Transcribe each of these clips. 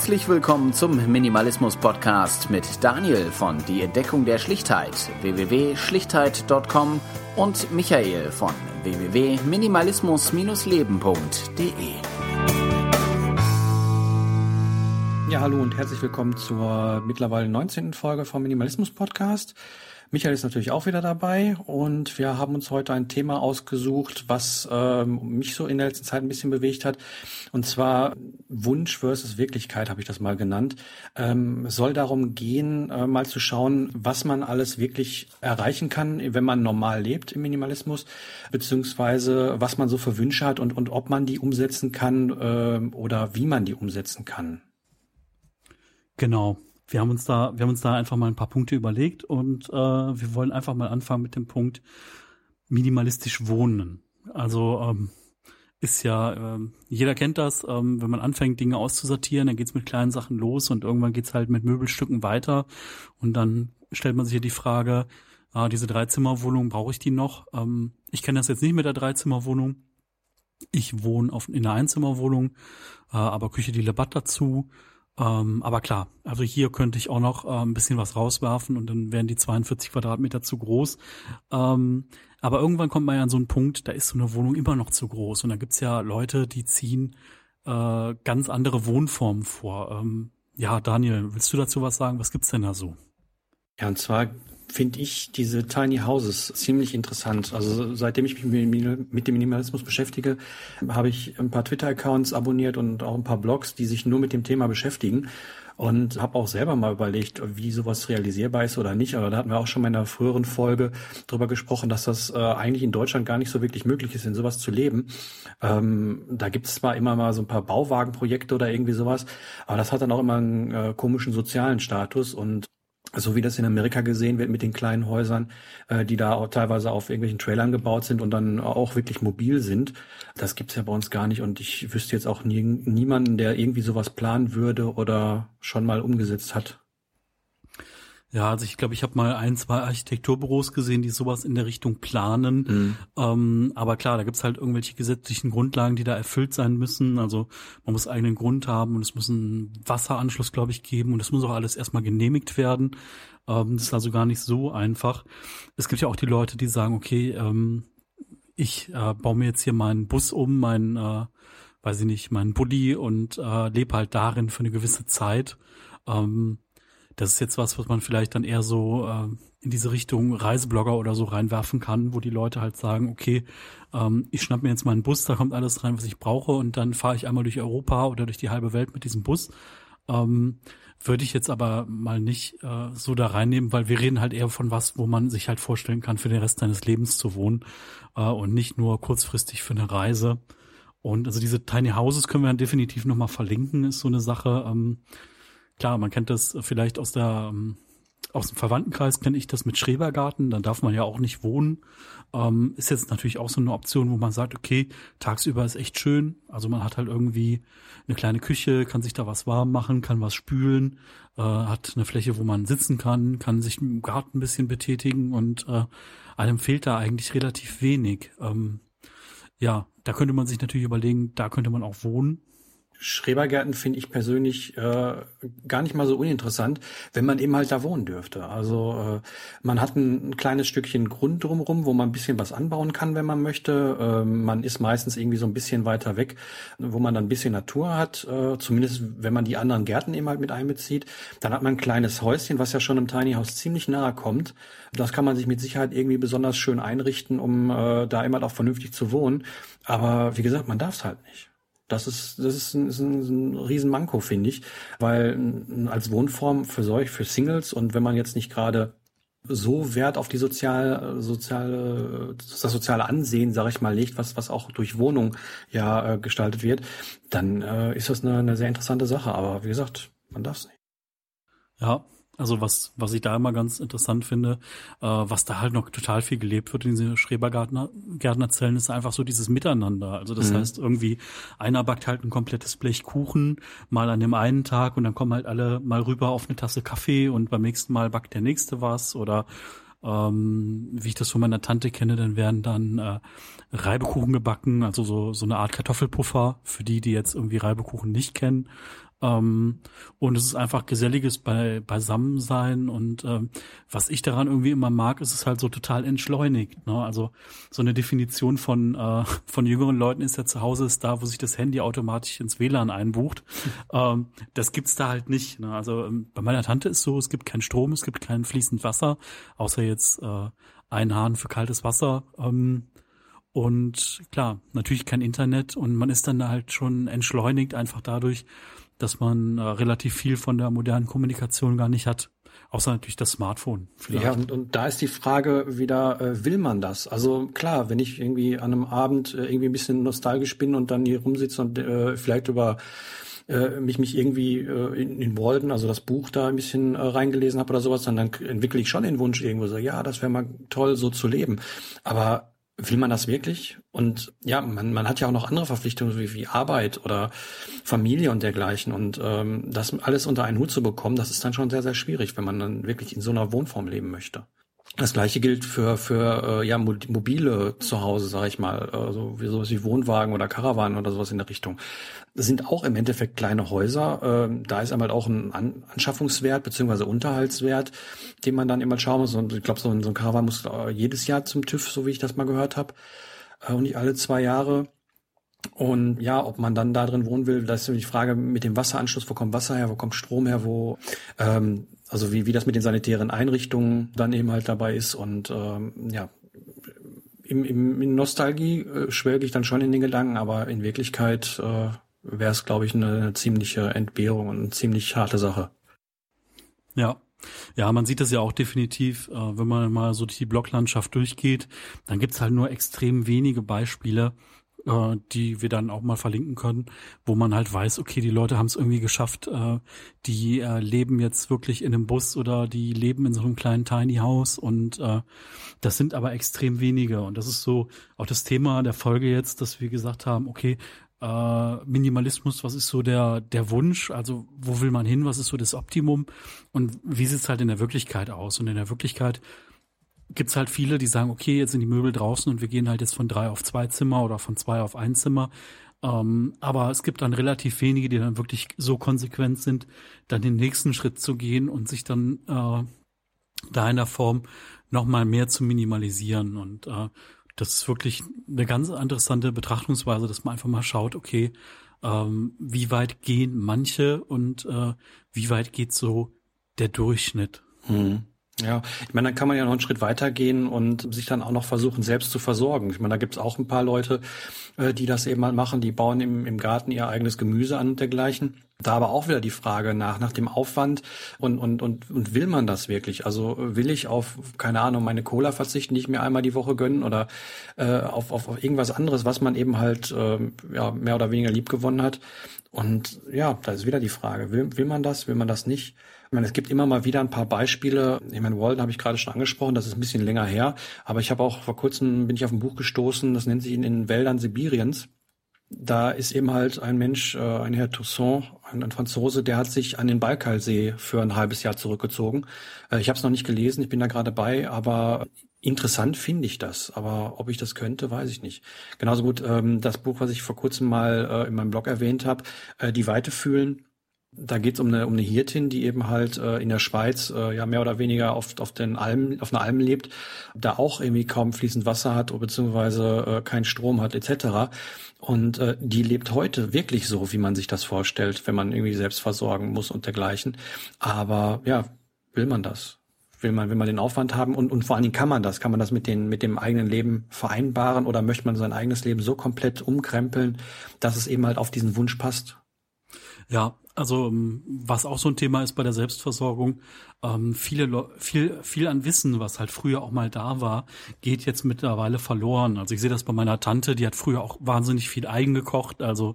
Herzlich willkommen zum Minimalismus Podcast mit Daniel von Die Entdeckung der Schlichtheit www.schlichtheit.com und Michael von www.minimalismus-leben.de. Ja, hallo und herzlich willkommen zur mittlerweile 19. Folge vom Minimalismus Podcast. Michael ist natürlich auch wieder dabei und wir haben uns heute ein Thema ausgesucht, was ähm, mich so in der letzten Zeit ein bisschen bewegt hat. Und zwar Wunsch versus Wirklichkeit habe ich das mal genannt. Ähm, soll darum gehen, äh, mal zu schauen, was man alles wirklich erreichen kann, wenn man normal lebt im Minimalismus, beziehungsweise was man so für Wünsche hat und, und ob man die umsetzen kann äh, oder wie man die umsetzen kann. Genau wir haben uns da, wir haben uns da einfach mal ein paar Punkte überlegt und äh, wir wollen einfach mal anfangen mit dem Punkt minimalistisch wohnen. Also ähm, ist ja, ähm, jeder kennt das, ähm, wenn man anfängt, Dinge auszusortieren, dann geht's mit kleinen Sachen los und irgendwann geht's halt mit Möbelstücken weiter und dann stellt man sich ja die Frage, äh, diese Dreizimmerwohnung, brauche ich die noch? Ähm, ich kenne das jetzt nicht mit der Dreizimmerwohnung. Ich wohne auf, in einer Einzimmerwohnung, äh, aber Küche die Lebat dazu ähm, aber klar, also hier könnte ich auch noch äh, ein bisschen was rauswerfen und dann wären die 42 Quadratmeter zu groß. Ähm, aber irgendwann kommt man ja an so einen Punkt, da ist so eine Wohnung immer noch zu groß. Und da gibt's ja Leute, die ziehen äh, ganz andere Wohnformen vor. Ähm, ja, Daniel, willst du dazu was sagen? Was gibt's denn da so? Ja, und zwar finde ich diese Tiny Houses ziemlich interessant. Also seitdem ich mich mit dem Minimalismus beschäftige, habe ich ein paar Twitter-Accounts abonniert und auch ein paar Blogs, die sich nur mit dem Thema beschäftigen. Und habe auch selber mal überlegt, wie sowas realisierbar ist oder nicht. Aber da hatten wir auch schon mal in einer früheren Folge drüber gesprochen, dass das äh, eigentlich in Deutschland gar nicht so wirklich möglich ist, in sowas zu leben. Ähm, da gibt es zwar immer mal so ein paar Bauwagenprojekte oder irgendwie sowas, aber das hat dann auch immer einen äh, komischen sozialen Status und so wie das in Amerika gesehen wird mit den kleinen Häusern, äh, die da auch teilweise auf irgendwelchen Trailern gebaut sind und dann auch wirklich mobil sind. Das gibt's ja bei uns gar nicht und ich wüsste jetzt auch nie, niemanden, der irgendwie sowas planen würde oder schon mal umgesetzt hat. Ja, also ich glaube, ich habe mal ein, zwei Architekturbüros gesehen, die sowas in der Richtung planen. Mhm. Ähm, aber klar, da gibt's halt irgendwelche gesetzlichen Grundlagen, die da erfüllt sein müssen. Also man muss eigenen Grund haben und es muss einen Wasseranschluss, glaube ich, geben und es muss auch alles erstmal genehmigt werden. Ähm, das ist also gar nicht so einfach. Es gibt ja auch die Leute, die sagen, okay, ähm, ich äh, baue mir jetzt hier meinen Bus um, meinen, äh, weiß ich nicht, meinen Bulli und äh, lebe halt darin für eine gewisse Zeit. Ähm, das ist jetzt was, was man vielleicht dann eher so äh, in diese Richtung Reiseblogger oder so reinwerfen kann, wo die Leute halt sagen, okay, ähm, ich schnapp mir jetzt mal einen Bus, da kommt alles rein, was ich brauche und dann fahre ich einmal durch Europa oder durch die halbe Welt mit diesem Bus. Ähm, würde ich jetzt aber mal nicht äh, so da reinnehmen, weil wir reden halt eher von was, wo man sich halt vorstellen kann, für den Rest seines Lebens zu wohnen äh, und nicht nur kurzfristig für eine Reise. Und also diese Tiny Houses können wir dann definitiv nochmal verlinken, ist so eine Sache. Ähm, Klar, man kennt das vielleicht aus der ähm, aus dem Verwandtenkreis kenne ich das mit Schrebergarten, dann darf man ja auch nicht wohnen. Ähm, ist jetzt natürlich auch so eine Option, wo man sagt, okay, tagsüber ist echt schön. Also man hat halt irgendwie eine kleine Küche, kann sich da was warm machen, kann was spülen, äh, hat eine Fläche, wo man sitzen kann, kann sich im Garten ein bisschen betätigen und äh, einem fehlt da eigentlich relativ wenig. Ähm, ja, da könnte man sich natürlich überlegen, da könnte man auch wohnen. Schrebergärten finde ich persönlich äh, gar nicht mal so uninteressant, wenn man eben halt da wohnen dürfte. Also äh, man hat ein, ein, kleines Stückchen Grund drumherum, wo man ein bisschen was anbauen kann, wenn man möchte. Äh, man ist meistens irgendwie so ein bisschen weiter weg, wo man dann ein bisschen Natur hat, äh, zumindest wenn man die anderen Gärten eben halt mit einbezieht. Dann hat man ein kleines Häuschen, was ja schon im Tiny House ziemlich nahe kommt. Das kann man sich mit Sicherheit irgendwie besonders schön einrichten, um äh, da immer halt auch vernünftig zu wohnen. Aber wie gesagt, man darf es halt nicht. Das ist, das ist ein, ist ein, ein Riesenmanko, finde ich, weil als Wohnform für solch, für Singles und wenn man jetzt nicht gerade so Wert auf die sozial, soziale, das soziale Ansehen, sage ich mal, legt, was, was auch durch Wohnung ja äh, gestaltet wird, dann äh, ist das eine, eine sehr interessante Sache. Aber wie gesagt, man darf es nicht. Ja, also was, was ich da immer ganz interessant finde, äh, was da halt noch total viel gelebt wird in diesen Schrebergärtnerzellen, ist einfach so dieses Miteinander. Also das mhm. heißt irgendwie, einer backt halt ein komplettes Blech Kuchen, mal an dem einen Tag und dann kommen halt alle mal rüber auf eine Tasse Kaffee und beim nächsten Mal backt der nächste was oder ähm, wie ich das von meiner Tante kenne, dann werden dann äh, Reibekuchen gebacken, also so, so eine Art Kartoffelpuffer für die, die jetzt irgendwie Reibekuchen nicht kennen. Ähm, und es ist einfach geselliges bei, Beisammensein. Und ähm, was ich daran irgendwie immer mag, ist es halt so total entschleunigt. Ne? Also so eine Definition von, äh, von jüngeren Leuten ist ja zu Hause ist da, wo sich das Handy automatisch ins WLAN einbucht. ähm, das gibt's da halt nicht. Ne? Also ähm, bei meiner Tante ist so, es gibt keinen Strom, es gibt kein fließend Wasser, außer jetzt äh, ein Hahn für kaltes Wasser. Ähm, und klar, natürlich kein Internet und man ist dann halt schon entschleunigt einfach dadurch, dass man äh, relativ viel von der modernen Kommunikation gar nicht hat. Außer natürlich das Smartphone. Vielleicht. Ja, und, und da ist die Frage wieder, äh, will man das? Also klar, wenn ich irgendwie an einem Abend äh, irgendwie ein bisschen nostalgisch bin und dann hier rumsitze und äh, vielleicht über äh, mich mich irgendwie äh, in, Walden, also das Buch da ein bisschen äh, reingelesen habe oder sowas, dann entwickle ich schon den Wunsch irgendwo so, ja, das wäre mal toll, so zu leben. Aber Will man das wirklich? Und ja, man, man hat ja auch noch andere Verpflichtungen wie, wie Arbeit oder Familie und dergleichen. Und ähm, das alles unter einen Hut zu bekommen, das ist dann schon sehr, sehr schwierig, wenn man dann wirklich in so einer Wohnform leben möchte. Das gleiche gilt für für äh, ja mobile Zuhause, sage ich mal, also wie sowas wie Wohnwagen oder Karawanen oder sowas in der Richtung. Das sind auch im Endeffekt kleine Häuser. Ähm, da ist einmal auch ein An Anschaffungswert beziehungsweise Unterhaltswert, den man dann immer schauen muss. Und ich glaube, so, ein, so ein Karawan muss äh, jedes Jahr zum TÜV, so wie ich das mal gehört habe, äh, und nicht alle zwei Jahre. Und ja, ob man dann da drin wohnen will, das ist die Frage mit dem Wasseranschluss, wo kommt Wasser her, wo kommt Strom her, wo ähm, also wie, wie das mit den sanitären Einrichtungen dann eben halt dabei ist. Und ähm, ja, im, im, in Nostalgie äh, schwelge ich dann schon in den Gedanken, aber in Wirklichkeit äh, wäre es, glaube ich, eine, eine ziemliche Entbehrung und eine ziemlich harte Sache. Ja. Ja, man sieht das ja auch definitiv, äh, wenn man mal so die Blocklandschaft durchgeht, dann gibt's halt nur extrem wenige Beispiele, äh, die wir dann auch mal verlinken können, wo man halt weiß, okay, die Leute haben es irgendwie geschafft, äh, die äh, leben jetzt wirklich in einem Bus oder die leben in so einem kleinen Tiny House und das sind aber extrem wenige und das ist so auch das Thema der Folge jetzt, dass wir gesagt haben, okay, Minimalismus, was ist so der, der Wunsch? Also wo will man hin? Was ist so das Optimum? Und wie sieht's halt in der Wirklichkeit aus? Und in der Wirklichkeit gibt's halt viele, die sagen, okay, jetzt sind die Möbel draußen und wir gehen halt jetzt von drei auf zwei Zimmer oder von zwei auf ein Zimmer. Ähm, aber es gibt dann relativ wenige, die dann wirklich so konsequent sind, dann den nächsten Schritt zu gehen und sich dann äh, da in der Form nochmal mehr zu minimalisieren. Und äh, das ist wirklich eine ganz interessante Betrachtungsweise, dass man einfach mal schaut, okay, ähm, wie weit gehen manche und äh, wie weit geht so der Durchschnitt. Hm. Ja, ich meine, dann kann man ja noch einen Schritt weitergehen und sich dann auch noch versuchen, selbst zu versorgen. Ich meine, da gibt es auch ein paar Leute, äh, die das eben mal machen, die bauen im, im Garten ihr eigenes Gemüse an und dergleichen. Da aber auch wieder die Frage nach, nach dem Aufwand und, und, und, und will man das wirklich? Also will ich auf, keine Ahnung, meine Cola verzichten, die ich mir einmal die Woche gönnen oder äh, auf, auf, auf irgendwas anderes, was man eben halt äh, ja, mehr oder weniger lieb gewonnen hat. Und ja, da ist wieder die Frage, will, will man das, will man das nicht? Ich meine, es gibt immer mal wieder ein paar Beispiele. Ich meine, Walden habe ich gerade schon angesprochen, das ist ein bisschen länger her. Aber ich habe auch vor kurzem bin ich auf ein Buch gestoßen, das nennt sich in den Wäldern Sibiriens. Da ist eben halt ein Mensch, äh, ein Herr Toussaint, ein, Franzose, der hat sich an den Balkalsee für ein halbes Jahr zurückgezogen. Äh, ich habe es noch nicht gelesen, ich bin da gerade bei, aber Interessant finde ich das, aber ob ich das könnte, weiß ich nicht. Genauso gut ähm, das Buch, was ich vor kurzem mal äh, in meinem Blog erwähnt habe, Die Weite fühlen, da geht es um eine, um eine Hirtin, die eben halt äh, in der Schweiz äh, ja mehr oder weniger auf, auf den Almen, auf einer Alm lebt, da auch irgendwie kaum fließend Wasser hat beziehungsweise äh, keinen Strom hat etc. Und äh, die lebt heute wirklich so, wie man sich das vorstellt, wenn man irgendwie selbst versorgen muss und dergleichen. Aber ja, will man das? Will man, will man den Aufwand haben und, und vor allen Dingen kann man das? Kann man das mit, den, mit dem eigenen Leben vereinbaren oder möchte man sein eigenes Leben so komplett umkrempeln, dass es eben halt auf diesen Wunsch passt? Ja, also ähm, was auch so ein Thema ist bei der Selbstversorgung, ähm, viele viel viel an Wissen, was halt früher auch mal da war, geht jetzt mittlerweile verloren. Also ich sehe das bei meiner Tante, die hat früher auch wahnsinnig viel eigen gekocht, also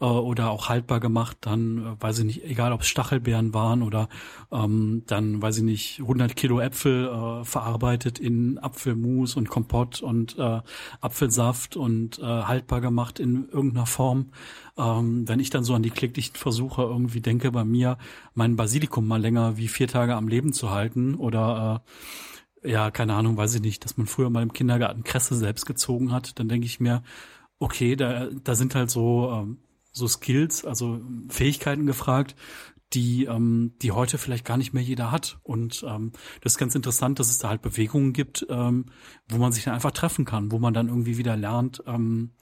äh, oder auch haltbar gemacht. Dann äh, weiß ich nicht, egal ob es Stachelbeeren waren oder ähm, dann weiß ich nicht 100 Kilo Äpfel äh, verarbeitet in Apfelmus und Kompott und äh, Apfelsaft und äh, haltbar gemacht in irgendeiner Form. Ähm, wenn ich dann so an die kläglichen Versuche irgendwie denke, bei mir mein Basilikum mal länger wie vier Tage am Leben zu halten oder äh, ja, keine Ahnung, weiß ich nicht, dass man früher mal im Kindergarten Kresse selbst gezogen hat, dann denke ich mir, okay, da, da sind halt so, ähm, so Skills, also Fähigkeiten gefragt, die, ähm, die heute vielleicht gar nicht mehr jeder hat. Und ähm, das ist ganz interessant, dass es da halt Bewegungen gibt, ähm, wo man sich dann einfach treffen kann, wo man dann irgendwie wieder lernt, ähm,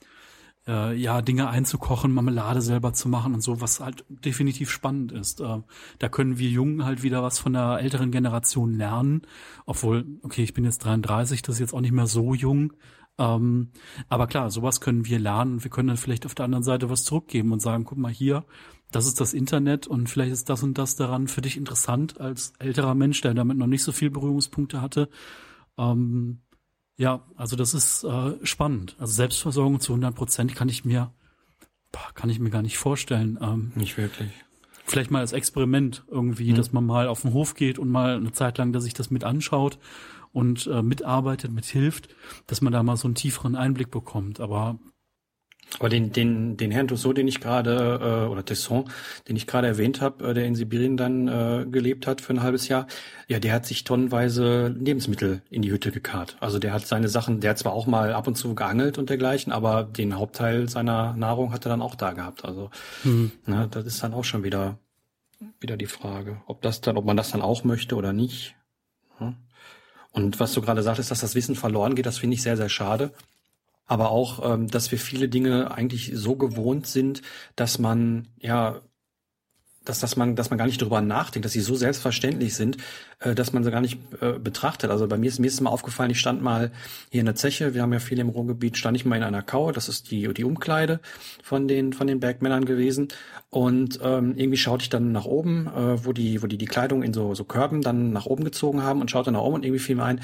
äh, ja, Dinge einzukochen, Marmelade selber zu machen und so, was halt definitiv spannend ist. Äh, da können wir Jungen halt wieder was von der älteren Generation lernen, obwohl, okay, ich bin jetzt 33, das ist jetzt auch nicht mehr so jung. Ähm, aber klar, sowas können wir lernen. Wir können dann vielleicht auf der anderen Seite was zurückgeben und sagen, guck mal hier, das ist das Internet und vielleicht ist das und das daran für dich interessant als älterer Mensch, der damit noch nicht so viel Berührungspunkte hatte. Ähm, ja, also das ist äh, spannend. Also Selbstversorgung zu 100 Prozent kann ich mir, kann ich mir gar nicht vorstellen. Ähm, nicht wirklich. Vielleicht mal als Experiment irgendwie, mhm. dass man mal auf den Hof geht und mal eine Zeit lang, dass sich das mit anschaut und äh, mitarbeitet, mithilft, dass man da mal so einen tieferen Einblick bekommt. Aber aber den, den, den Herrn Tussaud, den ich gerade, äh, oder Tesson, den ich gerade erwähnt habe, äh, der in Sibirien dann äh, gelebt hat für ein halbes Jahr, ja, der hat sich tonnenweise Lebensmittel in die Hütte gekarrt. Also der hat seine Sachen, der hat zwar auch mal ab und zu geangelt und dergleichen, aber den Hauptteil seiner Nahrung hat er dann auch da gehabt. Also mhm. na, das ist dann auch schon wieder, wieder die Frage, ob das dann, ob man das dann auch möchte oder nicht. Und was du gerade sagtest, dass das Wissen verloren geht, das finde ich sehr, sehr schade aber auch, ähm, dass wir viele Dinge eigentlich so gewohnt sind, dass man ja dass, dass man, dass man gar nicht darüber nachdenkt, dass sie so selbstverständlich sind, äh, dass man sie gar nicht äh, betrachtet. Also bei mir ist mir ist mal aufgefallen, ich stand mal hier in der Zeche, wir haben ja viel im Ruhrgebiet, stand ich mal in einer Kaue, das ist die, die Umkleide von den, von den Bergmännern gewesen. Und ähm, irgendwie schaute ich dann nach oben, äh, wo die, wo die die Kleidung in so, so Körben dann nach oben gezogen haben und schaute nach oben und irgendwie fiel mir ein,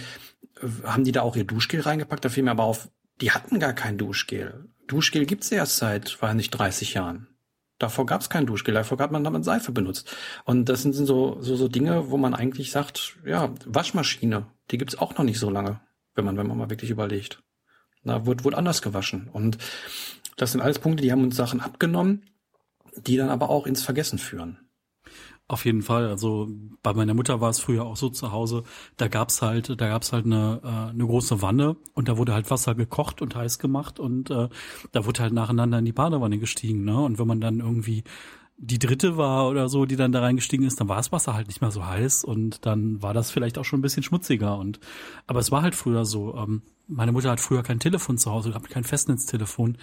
äh, haben die da auch ihr Duschgel reingepackt? Da fiel mir aber auf, die hatten gar kein Duschgel. Duschgel gibt's erst seit, war nicht 30 Jahren. Davor gab's kein Duschgel, davor hat man damit Seife benutzt. Und das sind so, so, so Dinge, wo man eigentlich sagt, ja, Waschmaschine, die gibt's auch noch nicht so lange, wenn man, wenn man mal wirklich überlegt. Da wird wohl anders gewaschen. Und das sind alles Punkte, die haben uns Sachen abgenommen, die dann aber auch ins Vergessen führen. Auf jeden Fall. Also bei meiner Mutter war es früher auch so zu Hause. Da gab's halt, da gab's halt eine, äh, eine große Wanne und da wurde halt Wasser gekocht und heiß gemacht und äh, da wurde halt nacheinander in die Badewanne gestiegen. Ne? Und wenn man dann irgendwie die dritte war oder so, die dann da reingestiegen ist, dann war das Wasser halt nicht mehr so heiß und dann war das vielleicht auch schon ein bisschen schmutziger. Und aber es war halt früher so. Ähm, meine Mutter hat früher kein Telefon zu Hause gehabt, kein Festnetztelefon.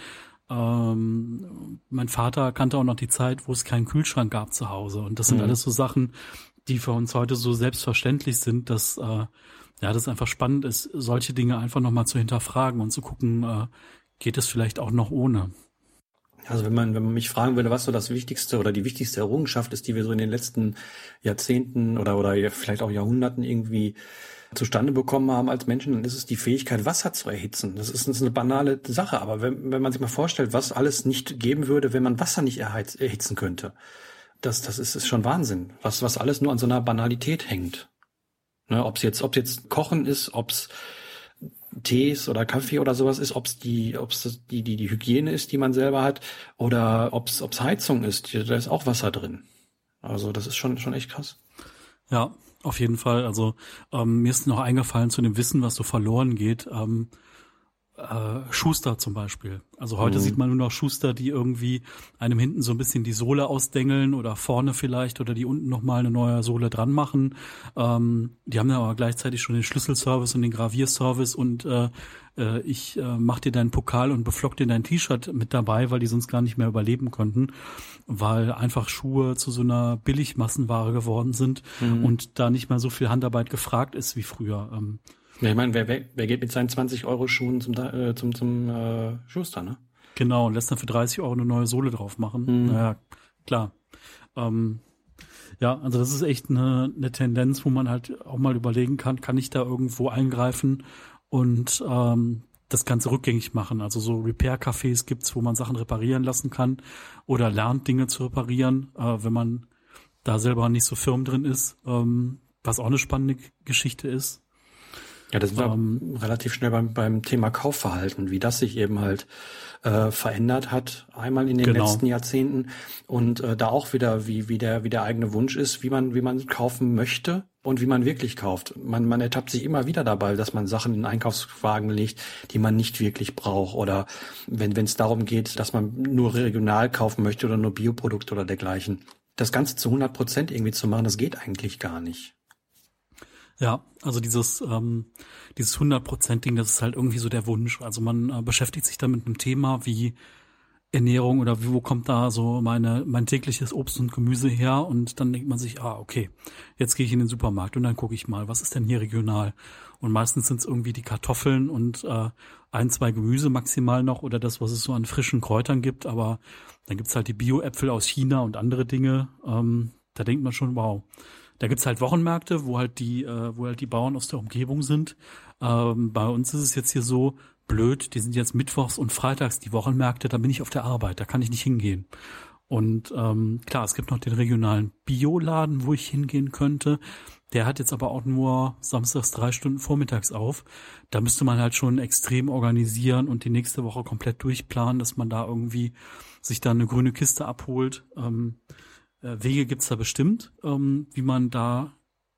Ähm, mein Vater kannte auch noch die Zeit, wo es keinen Kühlschrank gab zu Hause. Und das sind mhm. alles so Sachen, die für uns heute so selbstverständlich sind, dass äh, ja das einfach spannend ist, solche Dinge einfach nochmal zu hinterfragen und zu gucken, äh, geht es vielleicht auch noch ohne. Also wenn man, wenn man mich fragen würde, was so das Wichtigste oder die wichtigste Errungenschaft ist, die wir so in den letzten Jahrzehnten oder, oder vielleicht auch Jahrhunderten irgendwie zustande bekommen haben als Menschen, dann ist es die Fähigkeit, Wasser zu erhitzen. Das ist, eine banale Sache, aber wenn, wenn man sich mal vorstellt, was alles nicht geben würde, wenn man Wasser nicht erheiz, erhitzen könnte, das, das ist, ist schon Wahnsinn, was, was alles nur an so einer Banalität hängt. Ne, ob es jetzt, jetzt Kochen ist, ob es Tees oder Kaffee oder sowas ist, ob es die, die, die, die Hygiene ist, die man selber hat, oder ob es Heizung ist, da ist auch Wasser drin. Also das ist schon, schon echt krass. Ja, auf jeden Fall. Also ähm, mir ist noch eingefallen zu dem Wissen, was so verloren geht. Ähm, äh, Schuster zum Beispiel. Also heute mhm. sieht man nur noch Schuster, die irgendwie einem hinten so ein bisschen die Sohle ausdengeln oder vorne vielleicht oder die unten nochmal eine neue Sohle dran machen. Ähm, die haben ja aber gleichzeitig schon den Schlüsselservice und den Gravierservice und äh, äh, ich äh, mach dir deinen Pokal und beflock dir dein T-Shirt mit dabei, weil die sonst gar nicht mehr überleben konnten, weil einfach Schuhe zu so einer Billigmassenware geworden sind mhm. und da nicht mehr so viel Handarbeit gefragt ist wie früher. Ähm, ja, ich meine, wer, wer, wer geht mit seinen 20 Euro Schuhen zum, äh, zum, zum äh, Schuster, ne? Genau, und lässt dann für 30 Euro eine neue Sohle drauf machen. Mhm. Naja, klar. Ähm, ja, also das ist echt eine, eine Tendenz, wo man halt auch mal überlegen kann, kann ich da irgendwo eingreifen und ähm, das Ganze rückgängig machen. Also so Repair-Cafés gibt's, wo man Sachen reparieren lassen kann oder lernt Dinge zu reparieren, äh, wenn man da selber nicht so firm drin ist, ähm, was auch eine spannende Geschichte ist. Ja, das war ähm, relativ schnell beim, beim Thema Kaufverhalten, wie das sich eben halt äh, verändert hat, einmal in den genau. letzten Jahrzehnten und äh, da auch wieder, wie, wie, der, wie der eigene Wunsch ist, wie man, wie man kaufen möchte und wie man wirklich kauft. Man, man ertappt sich immer wieder dabei, dass man Sachen in Einkaufswagen legt, die man nicht wirklich braucht oder wenn es darum geht, dass man nur regional kaufen möchte oder nur Bioprodukte oder dergleichen. Das Ganze zu 100 Prozent irgendwie zu machen, das geht eigentlich gar nicht. Ja, also dieses ähm, dieses 100%-Ding, das ist halt irgendwie so der Wunsch. Also man äh, beschäftigt sich dann mit einem Thema wie Ernährung oder wie, wo kommt da so meine mein tägliches Obst und Gemüse her und dann denkt man sich, ah, okay, jetzt gehe ich in den Supermarkt und dann gucke ich mal, was ist denn hier regional? Und meistens sind es irgendwie die Kartoffeln und äh, ein, zwei Gemüse maximal noch oder das, was es so an frischen Kräutern gibt, aber dann gibt's halt die Bio-Äpfel aus China und andere Dinge. Ähm, da denkt man schon, wow, da gibt's halt Wochenmärkte, wo halt die, äh, wo halt die Bauern aus der Umgebung sind. Ähm, bei uns ist es jetzt hier so blöd, die sind jetzt mittwochs und freitags die Wochenmärkte, da bin ich auf der Arbeit, da kann ich nicht hingehen. Und ähm, klar, es gibt noch den regionalen Bioladen, wo ich hingehen könnte. Der hat jetzt aber auch nur samstags drei Stunden vormittags auf. Da müsste man halt schon extrem organisieren und die nächste Woche komplett durchplanen, dass man da irgendwie sich da eine grüne Kiste abholt. Ähm, äh, Wege gibt's da bestimmt, ähm, wie man da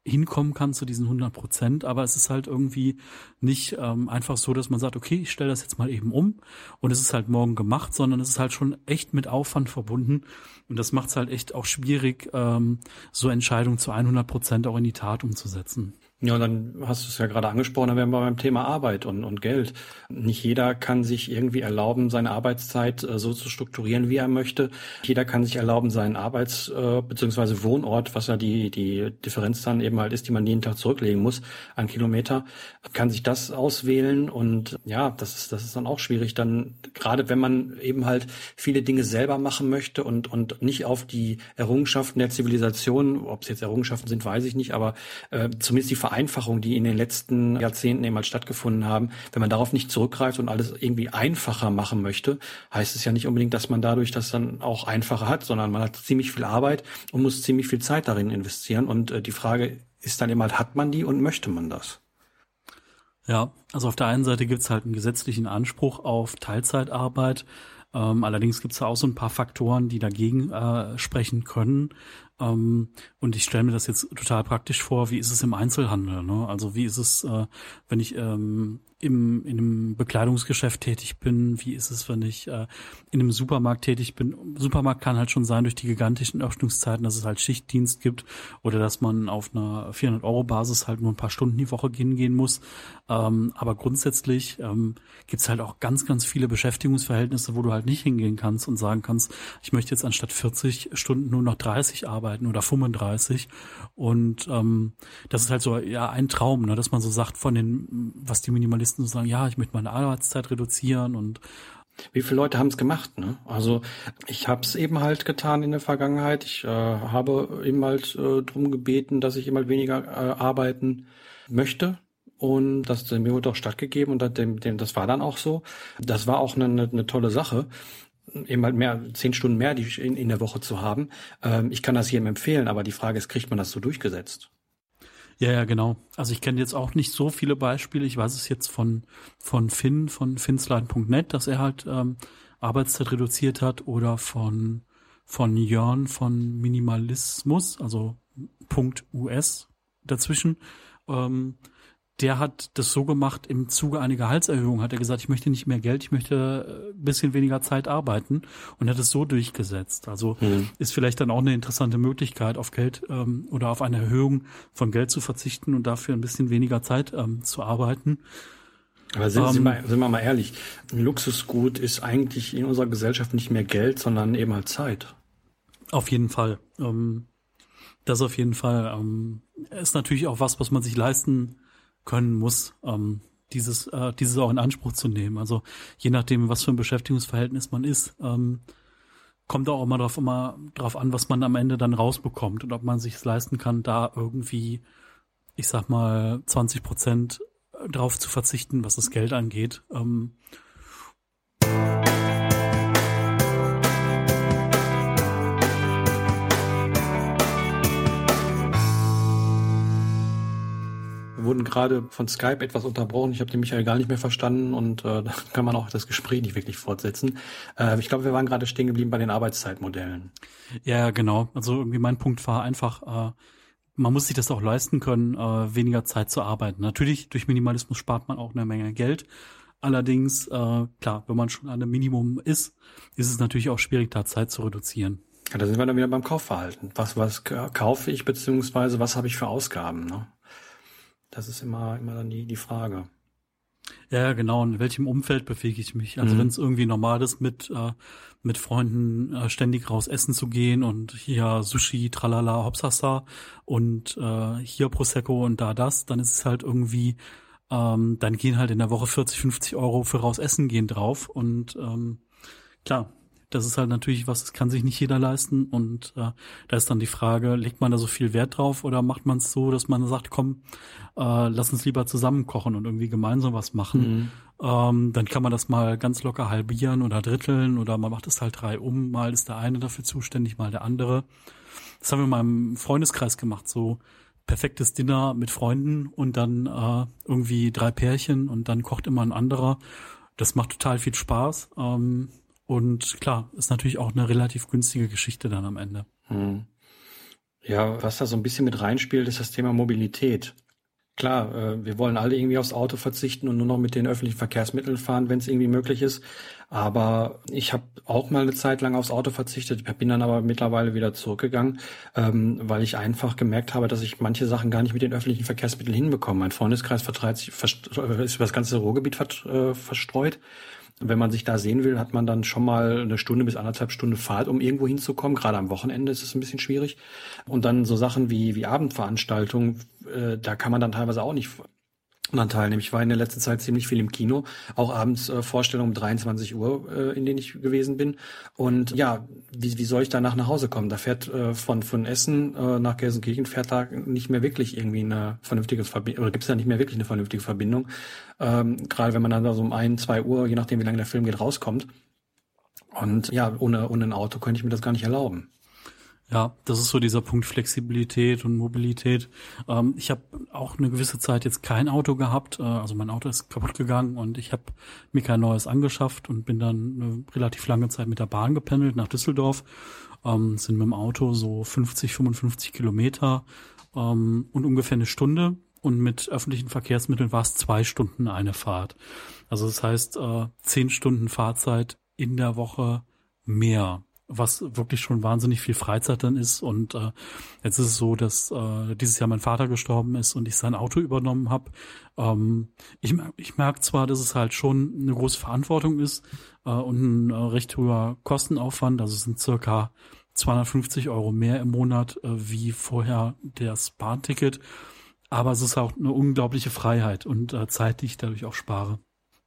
hinkommen kann zu diesen 100 Prozent, aber es ist halt irgendwie nicht ähm, einfach so, dass man sagt, okay, ich stelle das jetzt mal eben um und es ist halt morgen gemacht, sondern es ist halt schon echt mit Aufwand verbunden und das macht es halt echt auch schwierig, ähm, so Entscheidungen zu 100 Prozent auch in die Tat umzusetzen. Ja, dann hast du es ja gerade angesprochen, da wären wir beim Thema Arbeit und, und Geld. Nicht jeder kann sich irgendwie erlauben, seine Arbeitszeit äh, so zu strukturieren, wie er möchte. Jeder kann sich erlauben, seinen Arbeits- äh, bzw. Wohnort, was ja die, die Differenz dann eben halt ist, die man jeden Tag zurücklegen muss an Kilometer, kann sich das auswählen. Und ja, das ist, das ist dann auch schwierig. Dann, gerade wenn man eben halt viele Dinge selber machen möchte und, und nicht auf die Errungenschaften der Zivilisation, ob es jetzt Errungenschaften sind, weiß ich nicht, aber äh, zumindest die Vereinfachungen, die in den letzten Jahrzehnten eben halt stattgefunden haben, wenn man darauf nicht zurückgreift und alles irgendwie einfacher machen möchte, heißt es ja nicht unbedingt, dass man dadurch das dann auch einfacher hat, sondern man hat ziemlich viel Arbeit und muss ziemlich viel Zeit darin investieren. Und äh, die Frage ist dann eben halt, hat man die und möchte man das? Ja, also auf der einen Seite gibt es halt einen gesetzlichen Anspruch auf Teilzeitarbeit. Ähm, allerdings gibt es da auch so ein paar Faktoren, die dagegen äh, sprechen können. Ähm, und ich stelle mir das jetzt total praktisch vor, wie ist es im Einzelhandel? Ne? Also wie ist es, äh, wenn ich ähm, im, in einem Bekleidungsgeschäft tätig bin, wie ist es, wenn ich äh, in einem Supermarkt tätig bin. Supermarkt kann halt schon sein durch die gigantischen Öffnungszeiten, dass es halt Schichtdienst gibt oder dass man auf einer 400-Euro-Basis halt nur ein paar Stunden die Woche hingehen muss. Ähm, aber grundsätzlich ähm, gibt es halt auch ganz, ganz viele Beschäftigungsverhältnisse, wo du halt nicht hingehen kannst und sagen kannst, ich möchte jetzt anstatt 40 Stunden nur noch 30 arbeiten oder 35. Und ähm, das ist halt so ja ein Traum, ne, dass man so sagt von den, was die Minimalisten Journalisten sagen, ja, ich möchte meine Arbeitszeit reduzieren und wie viele Leute haben es gemacht? Ne? Also ich habe es eben halt getan in der Vergangenheit. Ich äh, habe eben halt äh, drum gebeten, dass ich immer weniger äh, arbeiten möchte. Und das mir wurde auch stattgegeben und das, das war dann auch so. Das war auch eine, eine, eine tolle Sache eben halt mehr, zehn Stunden mehr die in, in der Woche zu haben. Ähm, ich kann das jedem empfehlen, aber die Frage ist, kriegt man das so durchgesetzt? Ja, ja, genau. Also ich kenne jetzt auch nicht so viele Beispiele. Ich weiß es jetzt von, von Finn, von finsline.net, dass er halt ähm, Arbeitszeit reduziert hat oder von, von Jörn von Minimalismus, also Punkt US dazwischen. Ähm, der hat das so gemacht, im Zuge einer Gehaltserhöhung hat er gesagt, ich möchte nicht mehr Geld, ich möchte ein bisschen weniger Zeit arbeiten und hat es so durchgesetzt. Also mhm. ist vielleicht dann auch eine interessante Möglichkeit, auf Geld ähm, oder auf eine Erhöhung von Geld zu verzichten und dafür ein bisschen weniger Zeit ähm, zu arbeiten. Aber sind, um, sind, wir, sind wir mal ehrlich, ein Luxusgut ist eigentlich in unserer Gesellschaft nicht mehr Geld, sondern eben halt Zeit. Auf jeden Fall. Ähm, das auf jeden Fall. Ähm, ist natürlich auch was, was man sich leisten können muss, ähm, dieses, äh, dieses auch in Anspruch zu nehmen. Also je nachdem, was für ein Beschäftigungsverhältnis man ist, ähm, kommt auch immer drauf, immer drauf an, was man am Ende dann rausbekommt und ob man sich leisten kann, da irgendwie, ich sag mal, 20 Prozent drauf zu verzichten, was das Geld angeht. Ähm, wurden gerade von Skype etwas unterbrochen. Ich habe den Michael gar nicht mehr verstanden und äh, da kann man auch das Gespräch nicht wirklich fortsetzen. Äh, ich glaube, wir waren gerade stehen geblieben bei den Arbeitszeitmodellen. Ja, genau. Also irgendwie mein Punkt war einfach, äh, man muss sich das auch leisten können, äh, weniger Zeit zu arbeiten. Natürlich, durch Minimalismus spart man auch eine Menge Geld. Allerdings, äh, klar, wenn man schon an einem Minimum ist, ist es natürlich auch schwierig, da Zeit zu reduzieren. Ja, da sind wir dann wieder beim Kaufverhalten. Was, was kaufe ich, beziehungsweise was habe ich für Ausgaben? Ne? Das ist immer, immer dann die, die Frage. Ja, genau. In welchem Umfeld bewege ich mich? Also mhm. wenn es irgendwie normal ist, mit, äh, mit Freunden äh, ständig raus essen zu gehen und hier Sushi, tralala, hopsasa und äh, hier Prosecco und da das, dann ist es halt irgendwie, ähm, dann gehen halt in der Woche 40, 50 Euro für raus essen gehen drauf und ähm, klar, das ist halt natürlich was, das kann sich nicht jeder leisten. Und äh, da ist dann die Frage, legt man da so viel Wert drauf oder macht man es so, dass man sagt, komm, äh, lass uns lieber zusammen kochen und irgendwie gemeinsam was machen. Mhm. Ähm, dann kann man das mal ganz locker halbieren oder dritteln oder man macht es halt drei um. Mal ist der eine dafür zuständig, mal der andere. Das haben wir mal im Freundeskreis gemacht, so perfektes Dinner mit Freunden und dann äh, irgendwie drei Pärchen und dann kocht immer ein anderer. Das macht total viel Spaß. Ähm, und klar, ist natürlich auch eine relativ günstige Geschichte dann am Ende. Hm. Ja, was da so ein bisschen mit reinspielt, ist das Thema Mobilität. Klar, äh, wir wollen alle irgendwie aufs Auto verzichten und nur noch mit den öffentlichen Verkehrsmitteln fahren, wenn es irgendwie möglich ist. Aber ich habe auch mal eine Zeit lang aufs Auto verzichtet, bin dann aber mittlerweile wieder zurückgegangen, ähm, weil ich einfach gemerkt habe, dass ich manche Sachen gar nicht mit den öffentlichen Verkehrsmitteln hinbekomme. Mein Freundeskreis vertreibt sich, ist über das ganze Ruhrgebiet äh, verstreut. Wenn man sich da sehen will, hat man dann schon mal eine Stunde bis anderthalb Stunden Fahrt, um irgendwo hinzukommen. Gerade am Wochenende ist es ein bisschen schwierig. Und dann so Sachen wie, wie Abendveranstaltungen, äh, da kann man dann teilweise auch nicht teilnehmen. Ich war in der letzten Zeit ziemlich viel im Kino, auch abends äh, Vorstellungen um 23 Uhr, äh, in denen ich gewesen bin. Und ja, wie, wie soll ich danach nach Hause kommen? Da fährt äh, von von Essen äh, nach Gelsenkirchen fährt da nicht mehr wirklich irgendwie eine vernünftige Verbindung, oder gibt es da nicht mehr wirklich eine vernünftige Verbindung. Ähm, Gerade wenn man dann so um ein, zwei Uhr, je nachdem wie lange der Film geht, rauskommt. Und ja, ohne, ohne ein Auto könnte ich mir das gar nicht erlauben. Ja, das ist so dieser Punkt Flexibilität und Mobilität. Ähm, ich habe auch eine gewisse Zeit jetzt kein Auto gehabt. Äh, also mein Auto ist kaputt gegangen und ich habe mir kein neues angeschafft und bin dann eine relativ lange Zeit mit der Bahn gependelt nach Düsseldorf. Ähm, sind mit dem Auto so 50, 55 Kilometer ähm, und ungefähr eine Stunde. Und mit öffentlichen Verkehrsmitteln war es zwei Stunden eine Fahrt. Also das heißt, äh, zehn Stunden Fahrzeit in der Woche mehr was wirklich schon wahnsinnig viel Freizeit dann ist. Und äh, jetzt ist es so, dass äh, dieses Jahr mein Vater gestorben ist und ich sein Auto übernommen habe. Ähm, ich ich merke zwar, dass es halt schon eine große Verantwortung ist äh, und ein äh, recht hoher Kostenaufwand. Also es sind circa 250 Euro mehr im Monat äh, wie vorher das Bahnticket. Aber es ist auch eine unglaubliche Freiheit und äh, Zeit, die ich dadurch auch spare.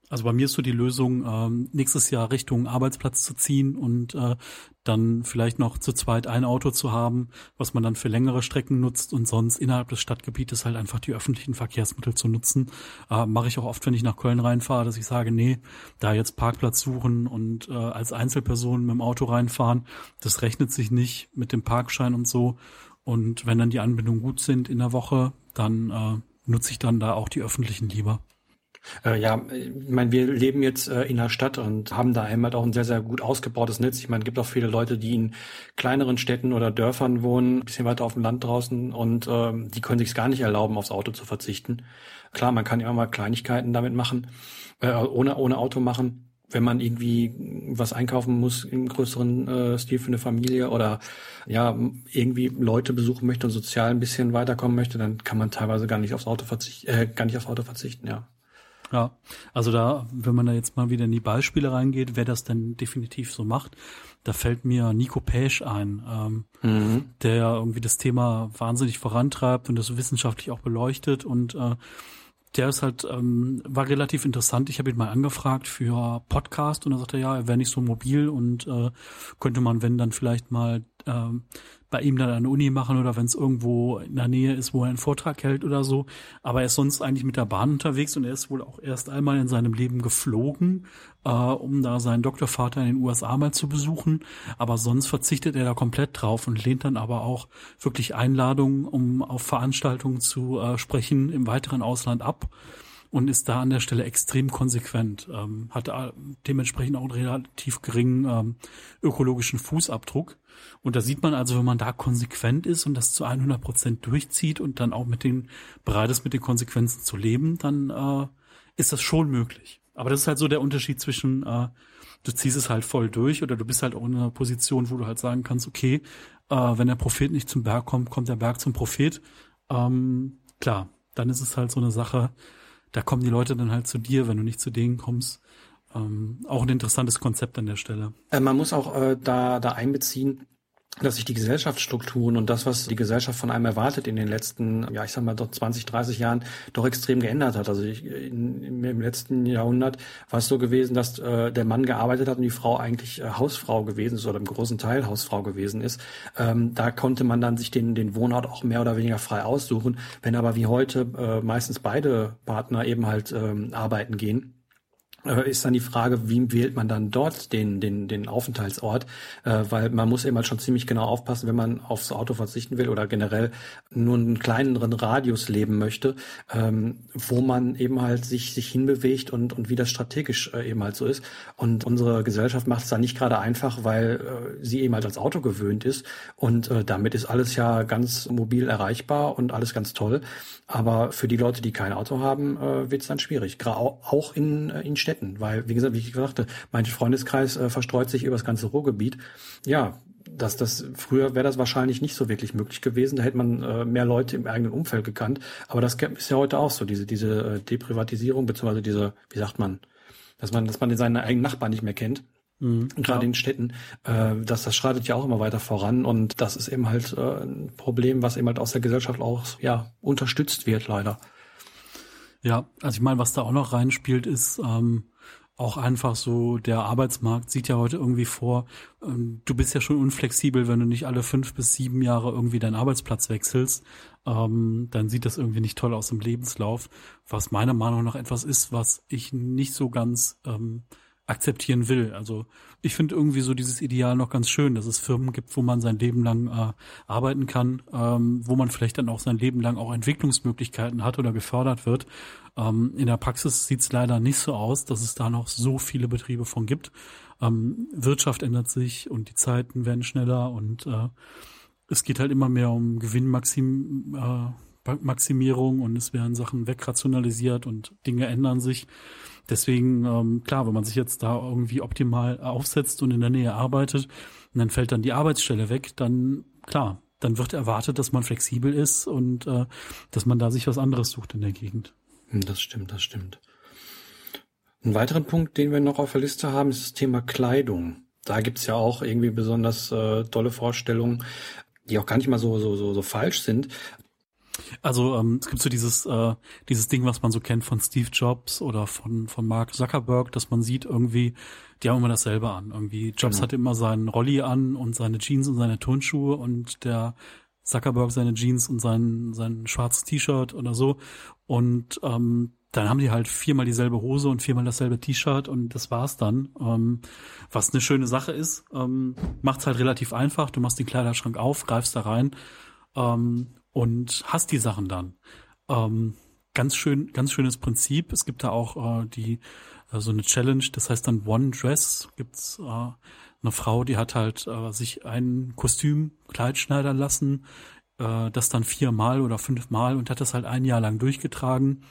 Also bei mir ist so die Lösung, ähm, nächstes Jahr Richtung Arbeitsplatz zu ziehen und äh, dann vielleicht noch zu zweit ein Auto zu haben, was man dann für längere Strecken nutzt und sonst innerhalb des Stadtgebietes halt einfach die öffentlichen Verkehrsmittel zu nutzen. Äh, Mache ich auch oft, wenn ich nach Köln reinfahre, dass ich sage, nee, da jetzt Parkplatz suchen und äh, als Einzelperson mit dem Auto reinfahren, das rechnet sich nicht mit dem Parkschein und so. Und wenn dann die Anbindungen gut sind in der Woche, dann äh, nutze ich dann da auch die öffentlichen lieber. Äh, ja, ich meine, wir leben jetzt äh, in der Stadt und haben da halt auch ein sehr, sehr gut ausgebautes Netz. Ich meine, es gibt auch viele Leute, die in kleineren Städten oder Dörfern wohnen, ein bisschen weiter auf dem Land draußen und ähm, die können sich gar nicht erlauben, aufs Auto zu verzichten. Klar, man kann immer mal Kleinigkeiten damit machen, äh, ohne, ohne Auto machen wenn man irgendwie was einkaufen muss im größeren äh, Stil für eine Familie oder ja irgendwie Leute besuchen möchte und sozial ein bisschen weiterkommen möchte, dann kann man teilweise gar nicht aufs Auto verzichten, äh, gar nicht aufs Auto verzichten, ja. Ja, also da, wenn man da jetzt mal wieder in die Beispiele reingeht, wer das denn definitiv so macht, da fällt mir Nico Pesch ein, ähm, mhm. der irgendwie das Thema wahnsinnig vorantreibt und das wissenschaftlich auch beleuchtet und äh, der ist halt, ähm, war relativ interessant. Ich habe ihn mal angefragt für Podcast und er sagte, ja, er wäre nicht so mobil und äh, könnte man, wenn dann vielleicht mal ähm, bei ihm dann an der Uni machen oder wenn es irgendwo in der Nähe ist, wo er einen Vortrag hält oder so. Aber er ist sonst eigentlich mit der Bahn unterwegs und er ist wohl auch erst einmal in seinem Leben geflogen, äh, um da seinen Doktorvater in den USA mal zu besuchen. Aber sonst verzichtet er da komplett drauf und lehnt dann aber auch wirklich Einladungen, um auf Veranstaltungen zu äh, sprechen im weiteren Ausland ab und ist da an der Stelle extrem konsequent, ähm, hat dementsprechend auch einen relativ geringen ähm, ökologischen Fußabdruck. Und da sieht man also, wenn man da konsequent ist und das zu 100 Prozent durchzieht und dann auch mit den, bereit ist, mit den Konsequenzen zu leben, dann äh, ist das schon möglich. Aber das ist halt so der Unterschied zwischen, äh, du ziehst es halt voll durch oder du bist halt auch in einer Position, wo du halt sagen kannst, okay, äh, wenn der Prophet nicht zum Berg kommt, kommt der Berg zum Prophet. Ähm, klar, dann ist es halt so eine Sache, da kommen die Leute dann halt zu dir, wenn du nicht zu denen kommst. Ähm, auch ein interessantes Konzept an der Stelle. Äh, man muss auch äh, da, da einbeziehen, dass sich die Gesellschaftsstrukturen und das, was die Gesellschaft von einem erwartet in den letzten, ja, ich sag mal, doch 20, 30 Jahren doch extrem geändert hat. Also ich, in, im letzten Jahrhundert war es so gewesen, dass äh, der Mann gearbeitet hat und die Frau eigentlich äh, Hausfrau gewesen ist oder im großen Teil Hausfrau gewesen ist. Ähm, da konnte man dann sich den, den Wohnort auch mehr oder weniger frei aussuchen. Wenn aber wie heute äh, meistens beide Partner eben halt ähm, arbeiten gehen, ist dann die Frage, wie wählt man dann dort den, den, den Aufenthaltsort, äh, weil man muss eben halt schon ziemlich genau aufpassen, wenn man aufs Auto verzichten will oder generell nur einen kleineren Radius leben möchte, ähm, wo man eben halt sich, sich hinbewegt und, und wie das strategisch äh, eben halt so ist. Und unsere Gesellschaft macht es da nicht gerade einfach, weil äh, sie eben halt als Auto gewöhnt ist und äh, damit ist alles ja ganz mobil erreichbar und alles ganz toll. Aber für die Leute, die kein Auto haben, äh, wird es dann schwierig, Gra auch in, äh, in Städten Städten, weil, wie gesagt, wie ich sagte, mein Freundeskreis äh, verstreut sich über das ganze Ruhrgebiet. Ja, dass das früher wäre das wahrscheinlich nicht so wirklich möglich gewesen. Da hätte man äh, mehr Leute im eigenen Umfeld gekannt. Aber das ist ja heute auch so, diese, diese äh, Deprivatisierung, beziehungsweise diese, wie sagt man, dass man, dass man seinen eigenen Nachbarn nicht mehr kennt. Mhm, gerade ja. in Städten, äh, das, das schreitet ja auch immer weiter voran und das ist eben halt äh, ein Problem, was eben halt aus der Gesellschaft auch ja unterstützt wird, leider. Ja, also ich meine, was da auch noch reinspielt, ist ähm, auch einfach so, der Arbeitsmarkt sieht ja heute irgendwie vor, ähm, du bist ja schon unflexibel, wenn du nicht alle fünf bis sieben Jahre irgendwie deinen Arbeitsplatz wechselst, ähm, dann sieht das irgendwie nicht toll aus im Lebenslauf, was meiner Meinung nach etwas ist, was ich nicht so ganz ähm, akzeptieren will. Also ich finde irgendwie so dieses Ideal noch ganz schön, dass es Firmen gibt, wo man sein Leben lang äh, arbeiten kann, ähm, wo man vielleicht dann auch sein Leben lang auch Entwicklungsmöglichkeiten hat oder gefördert wird. Ähm, in der Praxis sieht es leider nicht so aus, dass es da noch so viele Betriebe von gibt. Ähm, Wirtschaft ändert sich und die Zeiten werden schneller und äh, es geht halt immer mehr um Gewinnmaxim. Äh, und es werden Sachen wegrationalisiert und Dinge ändern sich. Deswegen, ähm, klar, wenn man sich jetzt da irgendwie optimal aufsetzt und in der Nähe arbeitet und dann fällt dann die Arbeitsstelle weg, dann klar, dann wird erwartet, dass man flexibel ist und äh, dass man da sich was anderes sucht in der Gegend. Hm, das stimmt, das stimmt. Ein weiterer Punkt, den wir noch auf der Liste haben, ist das Thema Kleidung. Da gibt's ja auch irgendwie besonders äh, tolle Vorstellungen, die auch gar nicht mal so, so, so, so falsch sind. Also ähm, es gibt so dieses äh, dieses Ding, was man so kennt von Steve Jobs oder von von Mark Zuckerberg, dass man sieht irgendwie, die haben immer dasselbe an. Irgendwie Jobs genau. hatte immer seinen Rolli an und seine Jeans und seine Turnschuhe und der Zuckerberg seine Jeans und sein sein schwarzes T-Shirt oder so und ähm, dann haben die halt viermal dieselbe Hose und viermal dasselbe T-Shirt und das war's dann. Ähm, was eine schöne Sache ist, ähm, macht's halt relativ einfach. Du machst den Kleiderschrank auf, greifst da rein ähm, und hast die Sachen dann. Ähm, ganz schön, ganz schönes Prinzip. Es gibt da auch äh, die äh, so eine Challenge, das heißt dann One Dress. Gibt's äh, eine Frau, die hat halt äh, sich ein Kostüm Kleid schneidern lassen, äh, das dann viermal oder fünfmal und hat das halt ein Jahr lang durchgetragen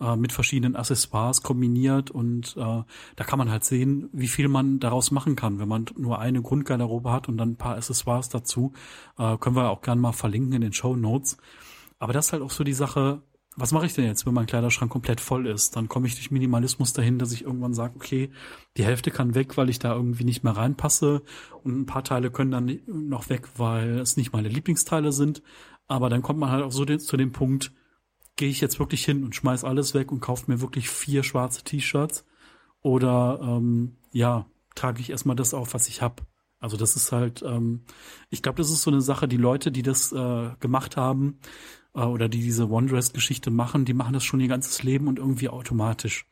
äh, mit verschiedenen Accessoires kombiniert und äh, da kann man halt sehen, wie viel man daraus machen kann, wenn man nur eine Grundgarderobe hat und dann ein paar Accessoires dazu. Äh, können wir auch gerne mal verlinken in den Show Notes. Aber das ist halt auch so die Sache, was mache ich denn jetzt, wenn mein Kleiderschrank komplett voll ist? Dann komme ich durch Minimalismus dahin, dass ich irgendwann sage, okay, die Hälfte kann weg, weil ich da irgendwie nicht mehr reinpasse und ein paar Teile können dann noch weg, weil es nicht meine Lieblingsteile sind. Aber dann kommt man halt auch so zu dem Punkt, gehe ich jetzt wirklich hin und schmeiß alles weg und kaufe mir wirklich vier schwarze T-Shirts? Oder ähm, ja, trage ich erstmal das auf, was ich hab? Also das ist halt, ähm, ich glaube, das ist so eine Sache, die Leute, die das äh, gemacht haben äh, oder die diese One-Dress-Geschichte machen, die machen das schon ihr ganzes Leben und irgendwie automatisch.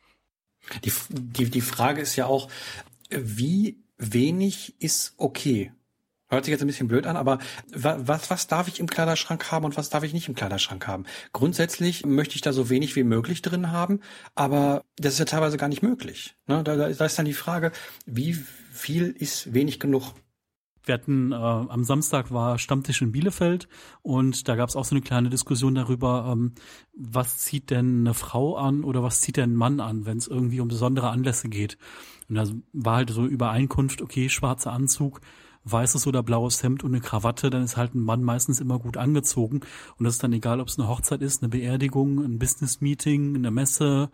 Die, die, die Frage ist ja auch, wie wenig ist okay? Hört sich jetzt ein bisschen blöd an, aber was, was darf ich im Kleiderschrank haben und was darf ich nicht im Kleiderschrank haben? Grundsätzlich möchte ich da so wenig wie möglich drin haben, aber das ist ja teilweise gar nicht möglich. Ne? Da, da ist dann die Frage, wie viel ist wenig genug? Wir hatten äh, am Samstag war Stammtisch in Bielefeld und da gab es auch so eine kleine Diskussion darüber, ähm, was zieht denn eine Frau an oder was zieht denn ein Mann an, wenn es irgendwie um besondere Anlässe geht. Und da war halt so Übereinkunft, okay, schwarzer Anzug, weißes oder blaues Hemd und eine Krawatte, dann ist halt ein Mann meistens immer gut angezogen. Und das ist dann egal, ob es eine Hochzeit ist, eine Beerdigung, ein Business-Meeting, eine Messe,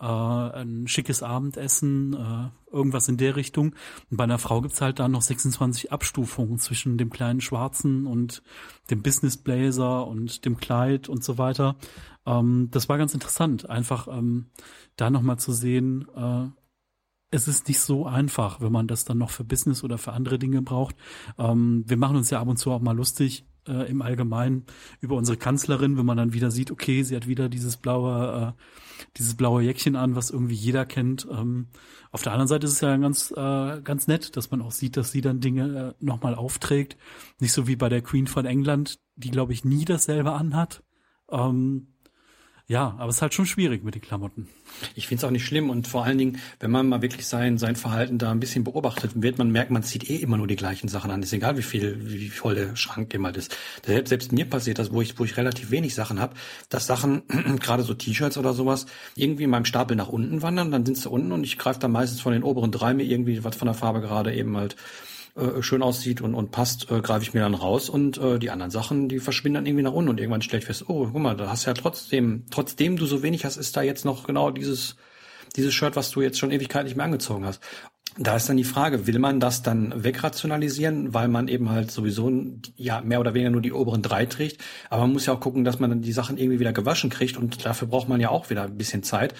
äh, ein schickes Abendessen, äh, irgendwas in der Richtung. Und bei einer Frau gibt's halt dann noch 26 Abstufungen zwischen dem kleinen Schwarzen und dem Business Blazer und dem Kleid und so weiter. Ähm, das war ganz interessant, einfach ähm, da nochmal zu sehen, äh, es ist nicht so einfach, wenn man das dann noch für Business oder für andere Dinge braucht. Ähm, wir machen uns ja ab und zu auch mal lustig äh, im Allgemeinen über unsere Kanzlerin, wenn man dann wieder sieht, okay, sie hat wieder dieses blaue, äh, dieses blaue Jäckchen an, was irgendwie jeder kennt. Ähm, auf der anderen Seite ist es ja ganz, äh, ganz nett, dass man auch sieht, dass sie dann Dinge äh, nochmal aufträgt. Nicht so wie bei der Queen von England, die, glaube ich, nie dasselbe anhat. Ähm, ja, aber es ist halt schon schwierig mit den Klamotten. Ich finde es auch nicht schlimm und vor allen Dingen, wenn man mal wirklich sein, sein Verhalten da ein bisschen beobachtet, wird man merken, man zieht eh immer nur die gleichen Sachen an. Ist egal, wie viel, wie voll der Schrank immer ist. Selbst, selbst mir passiert das, wo ich, wo ich relativ wenig Sachen habe, dass Sachen, gerade so T-Shirts oder sowas, irgendwie in meinem Stapel nach unten wandern, dann sind sie unten und ich greife da meistens von den oberen drei mir irgendwie was von der Farbe gerade eben halt äh, schön aussieht und, und passt, äh, greife ich mir dann raus und äh, die anderen Sachen, die verschwinden dann irgendwie nach unten und irgendwann stelle fest, oh, guck mal, da hast ja trotzdem, trotzdem du so wenig hast, ist da jetzt noch genau dieses, dieses Shirt, was du jetzt schon Ewigkeit nicht mehr angezogen hast. Da ist dann die Frage, will man das dann wegrationalisieren, weil man eben halt sowieso ja mehr oder weniger nur die oberen drei trägt. Aber man muss ja auch gucken, dass man dann die Sachen irgendwie wieder gewaschen kriegt und dafür braucht man ja auch wieder ein bisschen Zeit.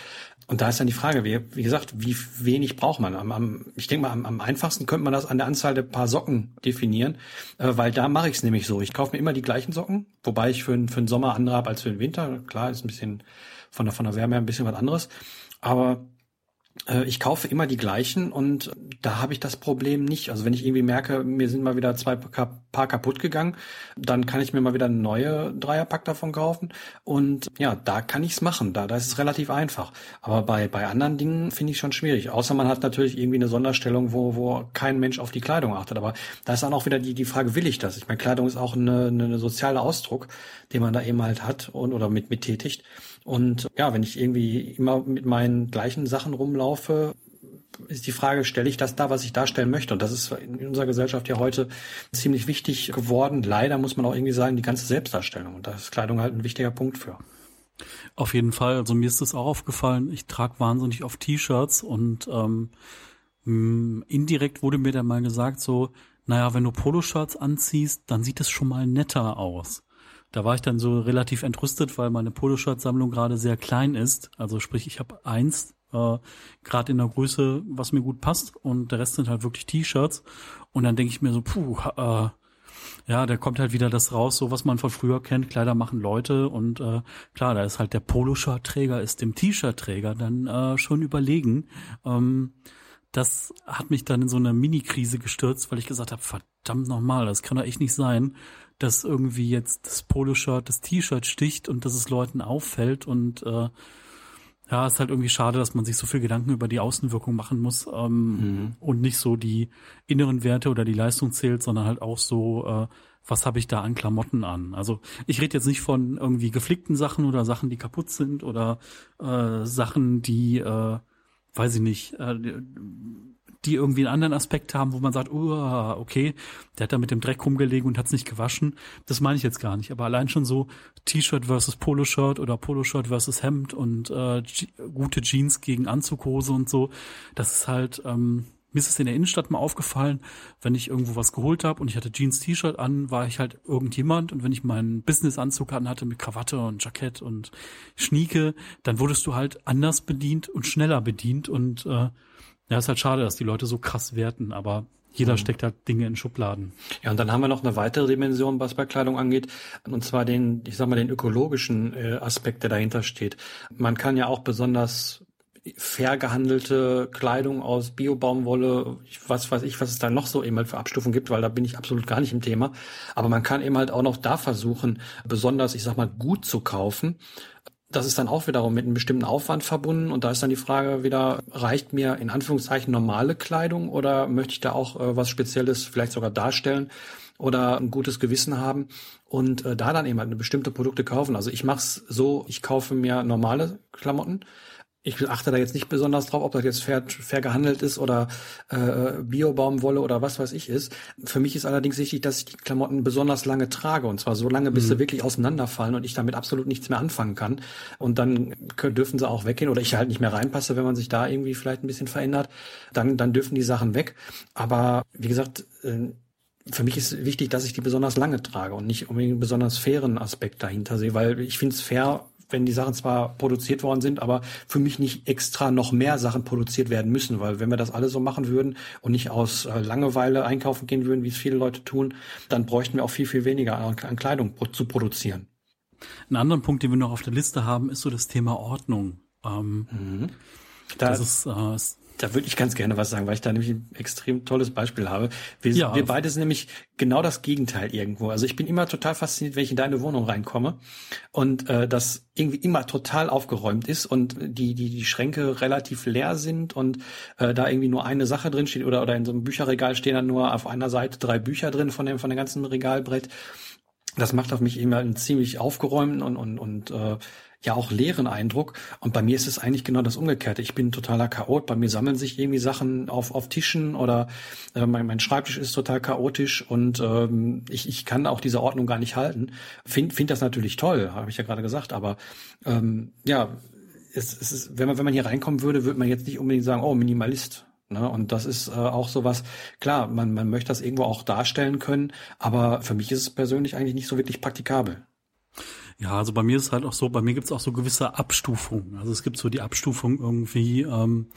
Und da ist dann die Frage, wie, wie gesagt, wie wenig braucht man? Am, am, ich denke mal, am, am, einfachsten könnte man das an der Anzahl der Paar Socken definieren, äh, weil da mache ich es nämlich so. Ich kaufe mir immer die gleichen Socken, wobei ich für, für den Sommer andere habe als für den Winter. Klar, ist ein bisschen von der, von der Wärme her ein bisschen was anderes. Aber ich kaufe immer die gleichen und da habe ich das Problem nicht. Also wenn ich irgendwie merke, mir sind mal wieder zwei Paar kaputt gegangen, dann kann ich mir mal wieder eine neue Dreierpack davon kaufen und ja, da kann ich's machen. Da, da ist es relativ einfach. Aber bei, bei anderen Dingen finde ich schon schwierig. Außer man hat natürlich irgendwie eine Sonderstellung, wo, wo kein Mensch auf die Kleidung achtet. Aber da ist dann auch wieder die, die Frage, will ich das? Ich meine, Kleidung ist auch eine, eine soziale Ausdruck, den man da eben halt hat und oder mit, mit tätigt. Und ja, wenn ich irgendwie immer mit meinen gleichen Sachen rumlaufe, ist die Frage, stelle ich das da, was ich darstellen möchte? Und das ist in unserer Gesellschaft ja heute ziemlich wichtig geworden. Leider muss man auch irgendwie sagen, die ganze Selbstdarstellung. Und da ist Kleidung halt ein wichtiger Punkt für. Auf jeden Fall. Also mir ist das auch aufgefallen. Ich trage wahnsinnig oft T-Shirts und ähm, indirekt wurde mir dann mal gesagt, so, naja, wenn du Poloshirts anziehst, dann sieht es schon mal netter aus. Da war ich dann so relativ entrüstet, weil meine Poloshirt-Sammlung gerade sehr klein ist. Also sprich, ich habe eins, äh, gerade in der Größe, was mir gut passt und der Rest sind halt wirklich T-Shirts. Und dann denke ich mir so, puh, äh, ja, da kommt halt wieder das raus, so was man von früher kennt, Kleider machen Leute und äh, klar, da ist halt der Poloshirt-Träger ist dem T-Shirt-Träger dann äh, schon überlegen. Ähm, das hat mich dann in so eine Mini-Krise gestürzt, weil ich gesagt habe, verdammt nochmal, das kann doch echt nicht sein, dass irgendwie jetzt das Poloshirt das T-Shirt sticht und dass es Leuten auffällt und äh, ja, ist halt irgendwie schade, dass man sich so viel Gedanken über die Außenwirkung machen muss ähm, mhm. und nicht so die inneren Werte oder die Leistung zählt, sondern halt auch so, äh, was habe ich da an Klamotten an? Also ich rede jetzt nicht von irgendwie geflickten Sachen oder Sachen, die kaputt sind oder äh, Sachen, die, äh, weiß ich nicht, äh, die irgendwie einen anderen Aspekt haben, wo man sagt, okay, der hat da mit dem Dreck rumgelegen und hat es nicht gewaschen. Das meine ich jetzt gar nicht. Aber allein schon so T-Shirt versus Poloshirt oder Poloshirt versus Hemd und äh, gute Jeans gegen Anzughose und so, das ist halt, ähm, mir ist es in der Innenstadt mal aufgefallen, wenn ich irgendwo was geholt habe und ich hatte Jeans-T-Shirt an, war ich halt irgendjemand und wenn ich meinen Business-Anzug an hatte mit Krawatte und Jackett und Schnieke, dann wurdest du halt anders bedient und schneller bedient und äh, ja, ist halt schade, dass die Leute so krass werten, aber Jeder mhm. steckt halt Dinge in Schubladen. Ja, und dann haben wir noch eine weitere Dimension, was bei Kleidung angeht, und zwar den, ich sag mal, den ökologischen äh, Aspekt, der dahinter steht. Man kann ja auch besonders fair gehandelte Kleidung aus Biobaumwolle, was weiß ich, was es da noch so eben halt für Abstufungen gibt, weil da bin ich absolut gar nicht im Thema. Aber man kann eben halt auch noch da versuchen, besonders, ich sag mal, gut zu kaufen. Das ist dann auch wiederum mit einem bestimmten Aufwand verbunden und da ist dann die Frage wieder, reicht mir in Anführungszeichen normale Kleidung oder möchte ich da auch äh, was Spezielles vielleicht sogar darstellen oder ein gutes Gewissen haben und äh, da dann eben halt eine bestimmte Produkte kaufen. Also ich mache es so, ich kaufe mir normale Klamotten, ich achte da jetzt nicht besonders drauf, ob das jetzt fair, fair gehandelt ist oder äh, Biobaumwolle oder was weiß ich ist. Für mich ist allerdings wichtig, dass ich die Klamotten besonders lange trage und zwar so lange, bis mhm. sie wirklich auseinanderfallen und ich damit absolut nichts mehr anfangen kann. Und dann können, dürfen sie auch weggehen oder ich halt nicht mehr reinpasse, wenn man sich da irgendwie vielleicht ein bisschen verändert. Dann, dann dürfen die Sachen weg. Aber wie gesagt, äh, für mich ist wichtig, dass ich die besonders lange trage und nicht unbedingt einen besonders fairen Aspekt dahinter sehe, weil ich finde es fair, wenn die Sachen zwar produziert worden sind, aber für mich nicht extra noch mehr Sachen produziert werden müssen, weil wenn wir das alle so machen würden und nicht aus äh, Langeweile einkaufen gehen würden, wie es viele Leute tun, dann bräuchten wir auch viel, viel weniger an, Kleidung zu produzieren. Ein anderer Punkt, den wir noch auf der Liste haben, ist so das Thema Ordnung. Ähm, mhm. Da, das ist, äh, da würde ich ganz gerne was sagen, weil ich da nämlich ein extrem tolles Beispiel habe. Wir, ja. wir beide sind nämlich genau das Gegenteil irgendwo. Also ich bin immer total fasziniert, wenn ich in deine Wohnung reinkomme und äh, das irgendwie immer total aufgeräumt ist und die die die Schränke relativ leer sind und äh, da irgendwie nur eine Sache drin steht oder oder in so einem Bücherregal stehen dann nur auf einer Seite drei Bücher drin von dem von dem ganzen Regalbrett. Das macht auf mich immer einen ziemlich aufgeräumten und und und äh, ja auch leeren Eindruck. Und bei mir ist es eigentlich genau das Umgekehrte. Ich bin totaler Chaot. Bei mir sammeln sich irgendwie Sachen auf, auf Tischen oder äh, mein, mein Schreibtisch ist total chaotisch und ähm, ich, ich kann auch diese Ordnung gar nicht halten. Find, find das natürlich toll, habe ich ja gerade gesagt. Aber ähm, ja, es, es ist, wenn man, wenn man hier reinkommen würde, würde man jetzt nicht unbedingt sagen, oh, Minimalist. Ne? Und das ist äh, auch sowas, klar, man, man möchte das irgendwo auch darstellen können, aber für mich ist es persönlich eigentlich nicht so wirklich praktikabel. Ja, also bei mir ist es halt auch so, bei mir gibt es auch so gewisse Abstufungen. Also es gibt so die Abstufung irgendwie, ähm,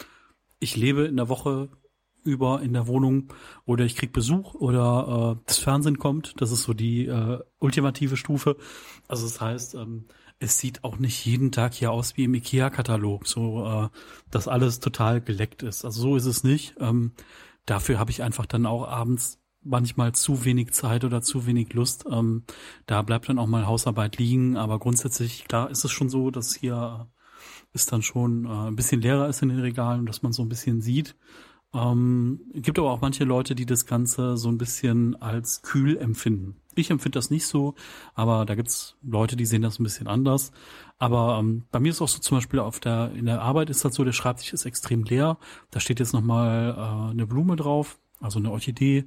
ich lebe in der Woche über in der Wohnung oder ich krieg Besuch oder äh, das Fernsehen kommt. Das ist so die äh, ultimative Stufe. Also das heißt, ähm, es sieht auch nicht jeden Tag hier aus wie im IKEA-Katalog, so äh, dass alles total geleckt ist. Also so ist es nicht. Ähm, dafür habe ich einfach dann auch abends manchmal zu wenig Zeit oder zu wenig Lust. Ähm, da bleibt dann auch mal Hausarbeit liegen. Aber grundsätzlich, klar, ist es schon so, dass hier es dann schon äh, ein bisschen leerer ist in den Regalen, dass man so ein bisschen sieht. Ähm, gibt aber auch manche Leute, die das Ganze so ein bisschen als kühl empfinden. Ich empfinde das nicht so, aber da gibt's Leute, die sehen das ein bisschen anders. Aber ähm, bei mir ist auch so zum Beispiel auf der in der Arbeit ist das so, der Schreibtisch ist extrem leer. Da steht jetzt nochmal äh, eine Blume drauf, also eine Orchidee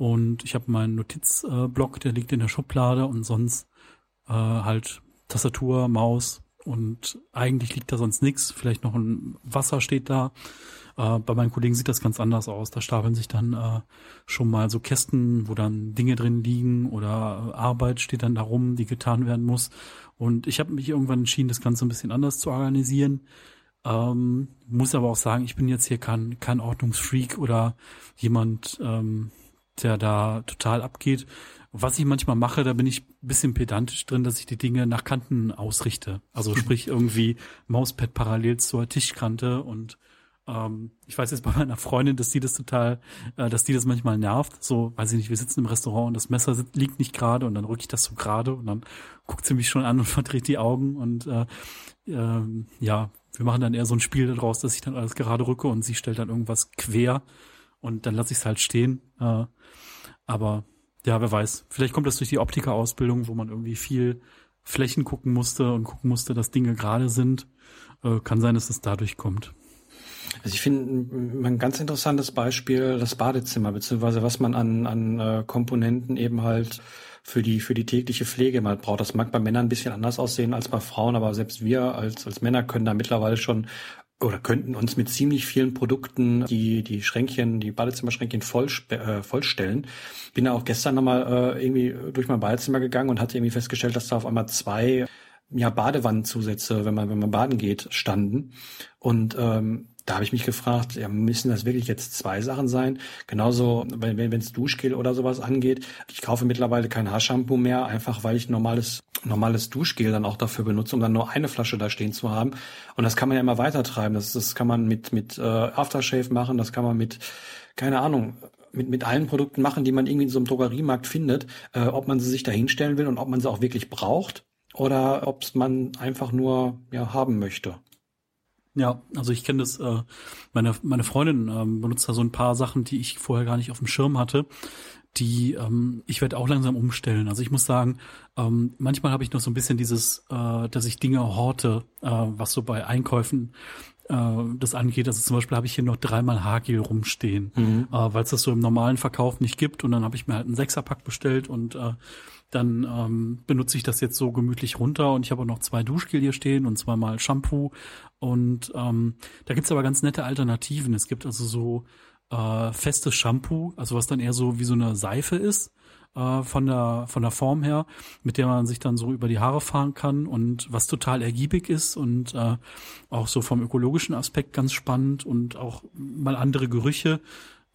und ich habe meinen Notizblock, der liegt in der Schublade und sonst äh, halt Tastatur, Maus und eigentlich liegt da sonst nichts. Vielleicht noch ein Wasser steht da. Äh, bei meinen Kollegen sieht das ganz anders aus. Da stapeln sich dann äh, schon mal so Kästen, wo dann Dinge drin liegen oder Arbeit steht dann da rum, die getan werden muss. Und ich habe mich irgendwann entschieden, das Ganze ein bisschen anders zu organisieren. Ähm, muss aber auch sagen, ich bin jetzt hier kein, kein Ordnungsfreak oder jemand, ähm, der da total abgeht. Was ich manchmal mache, da bin ich ein bisschen pedantisch drin, dass ich die Dinge nach Kanten ausrichte. Also sprich irgendwie Mauspad parallel zur Tischkante und ähm, ich weiß jetzt bei meiner Freundin, dass die das total, äh, dass die das manchmal nervt. So, weiß ich nicht, wir sitzen im Restaurant und das Messer liegt nicht gerade und dann rücke ich das so gerade und dann guckt sie mich schon an und verdreht die Augen und äh, äh, ja, wir machen dann eher so ein Spiel daraus, dass ich dann alles gerade rücke und sie stellt dann irgendwas quer und dann lasse ich es halt stehen. Äh, aber ja, wer weiß. Vielleicht kommt das durch die Optikerausbildung, wo man irgendwie viel Flächen gucken musste und gucken musste, dass Dinge gerade sind. Äh, kann sein, dass es dadurch kommt. Also ich finde ein ganz interessantes Beispiel das Badezimmer, beziehungsweise was man an, an äh, Komponenten eben halt für die, für die tägliche Pflege mal braucht. Das mag bei Männern ein bisschen anders aussehen als bei Frauen, aber selbst wir als, als Männer können da mittlerweile schon oder könnten uns mit ziemlich vielen Produkten die die Schränkchen, die Badezimmerschränkchen voll, äh, vollstellen. Bin da auch gestern nochmal äh, irgendwie durch mein Badezimmer gegangen und hatte irgendwie festgestellt, dass da auf einmal zwei ja, Badewannenzusätze, wenn man, wenn man baden geht, standen. Und ähm, da habe ich mich gefragt, ja, müssen das wirklich jetzt zwei Sachen sein? Genauso, wenn wenn es Duschgel oder sowas angeht. Ich kaufe mittlerweile kein Haarshampoo mehr, einfach weil ich normales normales Duschgel dann auch dafür benutze, um dann nur eine Flasche da stehen zu haben. Und das kann man ja immer weiter treiben. Das, das kann man mit mit äh, Aftershave machen, das kann man mit keine Ahnung mit, mit allen Produkten machen, die man irgendwie in so einem Drogeriemarkt findet, äh, ob man sie sich da hinstellen will und ob man sie auch wirklich braucht oder ob man einfach nur ja, haben möchte. Ja, also ich kenne das, äh, meine, meine Freundin ähm, benutzt da so ein paar Sachen, die ich vorher gar nicht auf dem Schirm hatte. Die, ähm, ich werde auch langsam umstellen. Also ich muss sagen, ähm, manchmal habe ich noch so ein bisschen dieses, äh, dass ich Dinge horte, äh, was so bei Einkäufen äh, das angeht. Also zum Beispiel habe ich hier noch dreimal Haargel rumstehen, mhm. äh, weil es das so im normalen Verkauf nicht gibt. Und dann habe ich mir halt einen Sechserpack bestellt und äh, dann ähm, benutze ich das jetzt so gemütlich runter und ich habe auch noch zwei Duschgel hier stehen und zweimal Shampoo. Und ähm, da gibt's aber ganz nette Alternativen. Es gibt also so äh, festes Shampoo, also was dann eher so wie so eine Seife ist äh, von der von der Form her, mit der man sich dann so über die Haare fahren kann und was total ergiebig ist und äh, auch so vom ökologischen Aspekt ganz spannend und auch mal andere Gerüche.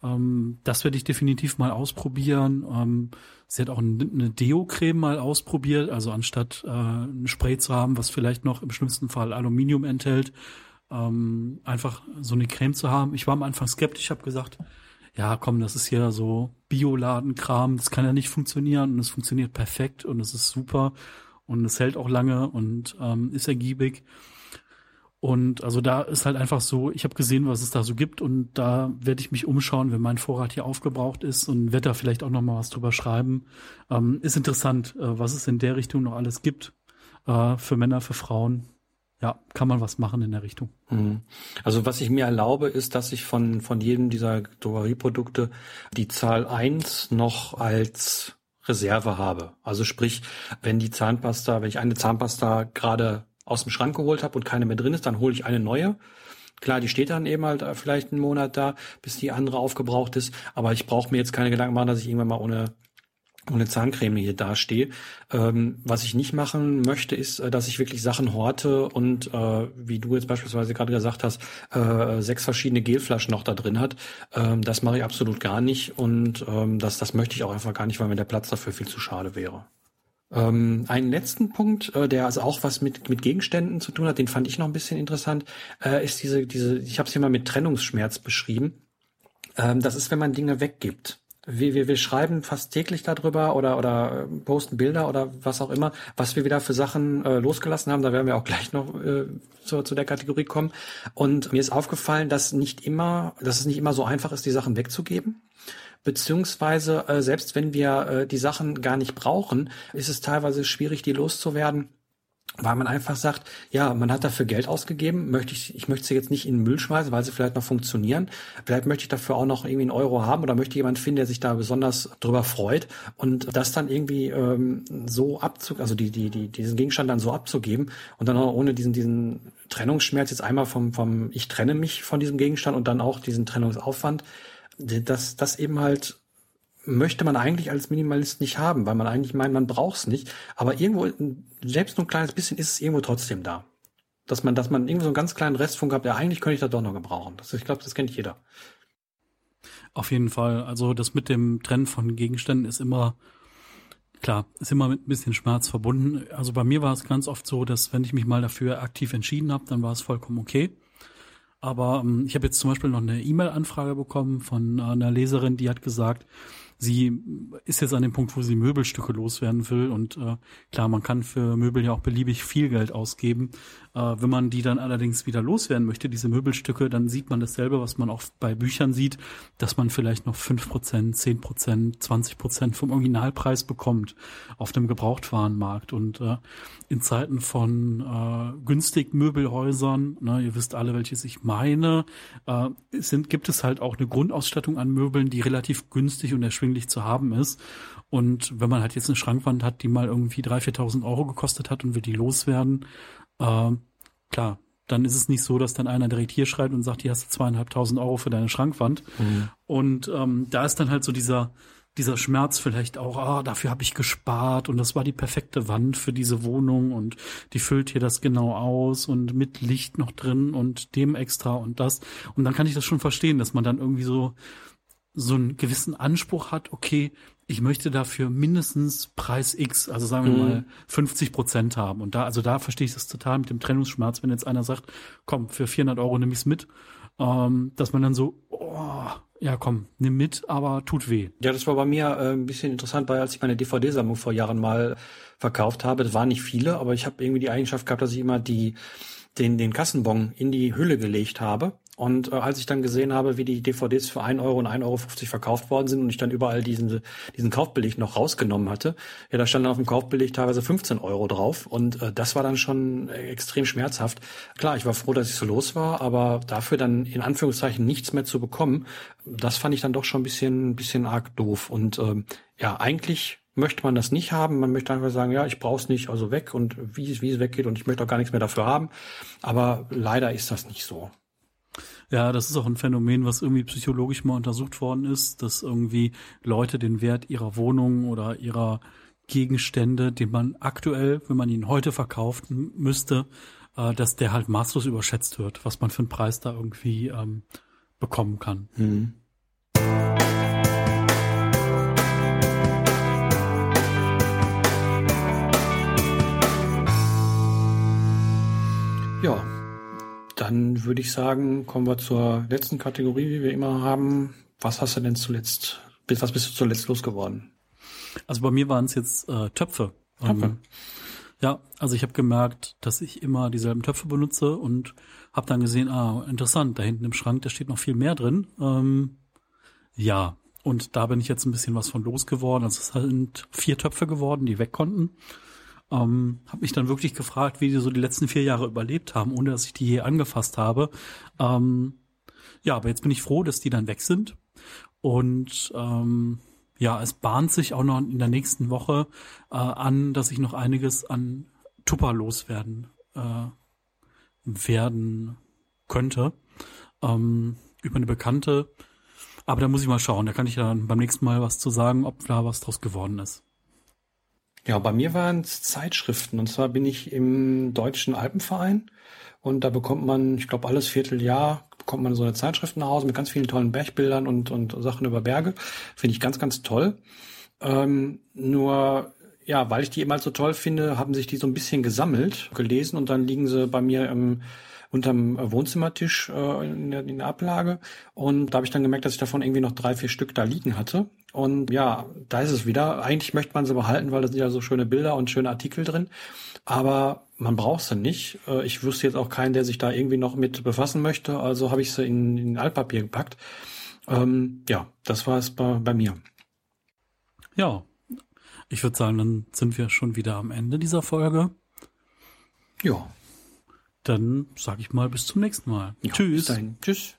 Ähm, das werde ich definitiv mal ausprobieren. Ähm, sie hat auch eine Deo-Creme mal ausprobiert, also anstatt äh, ein Spray zu haben, was vielleicht noch im schlimmsten Fall Aluminium enthält, ähm, einfach so eine Creme zu haben. Ich war am Anfang skeptisch, habe gesagt, ja, komm, das ist hier so Bioladenkram, das kann ja nicht funktionieren und es funktioniert perfekt und es ist super und es hält auch lange und ähm, ist ergiebig. Und also da ist halt einfach so, ich habe gesehen, was es da so gibt und da werde ich mich umschauen, wenn mein Vorrat hier aufgebraucht ist und werde da vielleicht auch noch mal was drüber schreiben. Ähm, ist interessant, äh, was es in der Richtung noch alles gibt äh, für Männer, für Frauen. Ja, kann man was machen in der Richtung. Mhm. Also was ich mir erlaube, ist, dass ich von, von jedem dieser Drogerieprodukte die Zahl eins noch als Reserve habe. Also sprich, wenn die Zahnpasta, wenn ich eine Zahnpasta gerade aus dem Schrank geholt habe und keine mehr drin ist, dann hole ich eine neue. Klar, die steht dann eben halt vielleicht einen Monat da, bis die andere aufgebraucht ist. Aber ich brauche mir jetzt keine Gedanken machen, dass ich irgendwann mal ohne ohne Zahncreme hier dastehe. Ähm, was ich nicht machen möchte, ist, äh, dass ich wirklich Sachen horte und äh, wie du jetzt beispielsweise gerade gesagt hast, äh, sechs verschiedene Gelflaschen noch da drin hat. Ähm, das mache ich absolut gar nicht und ähm, das, das möchte ich auch einfach gar nicht, weil mir der Platz dafür viel zu schade wäre. Ähm, einen letzten Punkt, äh, der also auch was mit, mit Gegenständen zu tun hat, den fand ich noch ein bisschen interessant, äh, ist diese, diese, ich habe es hier mal mit Trennungsschmerz beschrieben. Ähm, das ist, wenn man Dinge weggibt. Wir, wir, wir schreiben fast täglich darüber oder, oder äh, posten Bilder oder was auch immer, was wir wieder für Sachen äh, losgelassen haben. Da werden wir auch gleich noch äh, zu, zu der Kategorie kommen. Und mir ist aufgefallen, dass nicht immer, dass es nicht immer so einfach ist, die Sachen wegzugeben beziehungsweise äh, selbst wenn wir äh, die Sachen gar nicht brauchen, ist es teilweise schwierig, die loszuwerden, weil man einfach sagt, ja, man hat dafür Geld ausgegeben, möchte ich, ich möchte sie jetzt nicht in den Müll schmeißen, weil sie vielleicht noch funktionieren. Vielleicht möchte ich dafür auch noch irgendwie einen Euro haben oder möchte jemand finden, der sich da besonders drüber freut und das dann irgendwie ähm, so abzug, also die, die, die, diesen Gegenstand dann so abzugeben und dann auch ohne diesen, diesen Trennungsschmerz jetzt einmal vom, vom, ich trenne mich von diesem Gegenstand und dann auch diesen Trennungsaufwand, das, das eben halt möchte man eigentlich als Minimalist nicht haben, weil man eigentlich meint, man braucht es nicht. Aber irgendwo, selbst nur ein kleines bisschen, ist es irgendwo trotzdem da. Dass man, dass man irgendwo so einen ganz kleinen Restfunk hat, ja, eigentlich könnte ich das doch noch gebrauchen. Das, ich glaube, das kennt jeder. Auf jeden Fall. Also das mit dem Trennen von Gegenständen ist immer, klar, ist immer mit ein bisschen Schmerz verbunden. Also bei mir war es ganz oft so, dass wenn ich mich mal dafür aktiv entschieden habe, dann war es vollkommen okay. Aber ähm, ich habe jetzt zum Beispiel noch eine E-Mail-Anfrage bekommen von einer Leserin, die hat gesagt, sie ist jetzt an dem Punkt, wo sie Möbelstücke loswerden will. Und äh, klar, man kann für Möbel ja auch beliebig viel Geld ausgeben. Äh, wenn man die dann allerdings wieder loswerden möchte, diese Möbelstücke, dann sieht man dasselbe, was man auch bei Büchern sieht, dass man vielleicht noch fünf Prozent, zehn Prozent, zwanzig Prozent vom Originalpreis bekommt auf dem Gebrauchtwarenmarkt. Und äh, in Zeiten von äh, günstig Möbelhäusern, ne, ihr wisst alle, welches ich meine, äh, sind, gibt es halt auch eine Grundausstattung an Möbeln, die relativ günstig und erschwinglich zu haben ist. Und wenn man halt jetzt eine Schrankwand hat, die mal irgendwie 3.000, 4.000 Euro gekostet hat und will die loswerden, äh, klar, dann ist es nicht so, dass dann einer direkt hier schreit und sagt, hier hast du zweieinhalbtausend Euro für deine Schrankwand. Mhm. Und ähm, da ist dann halt so dieser, dieser Schmerz vielleicht auch, ah, dafür habe ich gespart und das war die perfekte Wand für diese Wohnung und die füllt hier das genau aus und mit Licht noch drin und dem extra und das. Und dann kann ich das schon verstehen, dass man dann irgendwie so so einen gewissen Anspruch hat, okay, ich möchte dafür mindestens Preis X, also sagen wir mhm. mal 50 Prozent haben. Und da, also da verstehe ich das total mit dem Trennungsschmerz, wenn jetzt einer sagt, komm, für 400 Euro nehme ich's mit, ähm, dass man dann so, oh, ja komm, nimm mit, aber tut weh. Ja, das war bei mir äh, ein bisschen interessant, weil als ich meine DVD-Sammlung vor Jahren mal verkauft habe, das waren nicht viele, aber ich habe irgendwie die Eigenschaft gehabt, dass ich immer die den, den Kassenbon in die Hülle gelegt habe. Und äh, als ich dann gesehen habe, wie die DVDs für 1 Euro und 1,50 Euro verkauft worden sind und ich dann überall diesen, diesen Kaufbeleg noch rausgenommen hatte, ja, da stand dann auf dem Kaufbeleg teilweise 15 Euro drauf. Und äh, das war dann schon extrem schmerzhaft. Klar, ich war froh, dass ich so los war, aber dafür dann in Anführungszeichen nichts mehr zu bekommen, das fand ich dann doch schon ein bisschen, bisschen arg doof. Und ähm, ja, eigentlich möchte man das nicht haben. Man möchte einfach sagen, ja, ich brauche es nicht, also weg und wie es, wie es weggeht und ich möchte auch gar nichts mehr dafür haben. Aber leider ist das nicht so. Ja, das ist auch ein Phänomen, was irgendwie psychologisch mal untersucht worden ist, dass irgendwie Leute den Wert ihrer Wohnung oder ihrer Gegenstände, den man aktuell, wenn man ihn heute verkaufen müsste, äh, dass der halt maßlos überschätzt wird, was man für einen Preis da irgendwie ähm, bekommen kann. Mhm. Ja, dann würde ich sagen, kommen wir zur letzten Kategorie, wie wir immer haben. Was hast du denn zuletzt, was bist du zuletzt losgeworden? Also bei mir waren es jetzt äh, Töpfe. Töpfe. Ähm, ja, also ich habe gemerkt, dass ich immer dieselben Töpfe benutze und habe dann gesehen, ah, interessant, da hinten im Schrank, da steht noch viel mehr drin. Ähm, ja, und da bin ich jetzt ein bisschen was von losgeworden. Also es sind vier Töpfe geworden, die weg konnten. Ähm, habe mich dann wirklich gefragt, wie die so die letzten vier Jahre überlebt haben, ohne dass ich die je angefasst habe. Ähm, ja, aber jetzt bin ich froh, dass die dann weg sind. Und ähm, ja, es bahnt sich auch noch in der nächsten Woche äh, an, dass ich noch einiges an Tupper loswerden äh, werden könnte. Ähm, über eine Bekannte. Aber da muss ich mal schauen. Da kann ich dann beim nächsten Mal was zu sagen, ob da was draus geworden ist. Ja, bei mir waren es Zeitschriften. Und zwar bin ich im Deutschen Alpenverein. Und da bekommt man, ich glaube, alles Vierteljahr bekommt man so eine Zeitschrift nach Hause mit ganz vielen tollen Bergbildern und, und Sachen über Berge. Finde ich ganz, ganz toll. Ähm, nur, ja, weil ich die immer so toll finde, haben sich die so ein bisschen gesammelt, gelesen und dann liegen sie bei mir im unterm Wohnzimmertisch äh, in, der, in der Ablage. Und da habe ich dann gemerkt, dass ich davon irgendwie noch drei, vier Stück da liegen hatte. Und ja, da ist es wieder. Eigentlich möchte man sie behalten, weil da sind ja so schöne Bilder und schöne Artikel drin. Aber man braucht sie nicht. Äh, ich wüsste jetzt auch keinen, der sich da irgendwie noch mit befassen möchte. Also habe ich sie in, in Altpapier gepackt. Ähm, ja, das war es bei, bei mir. Ja, ich würde sagen, dann sind wir schon wieder am Ende dieser Folge. Ja. Dann sage ich mal bis zum nächsten Mal. Ja, Tschüss. Tschüss.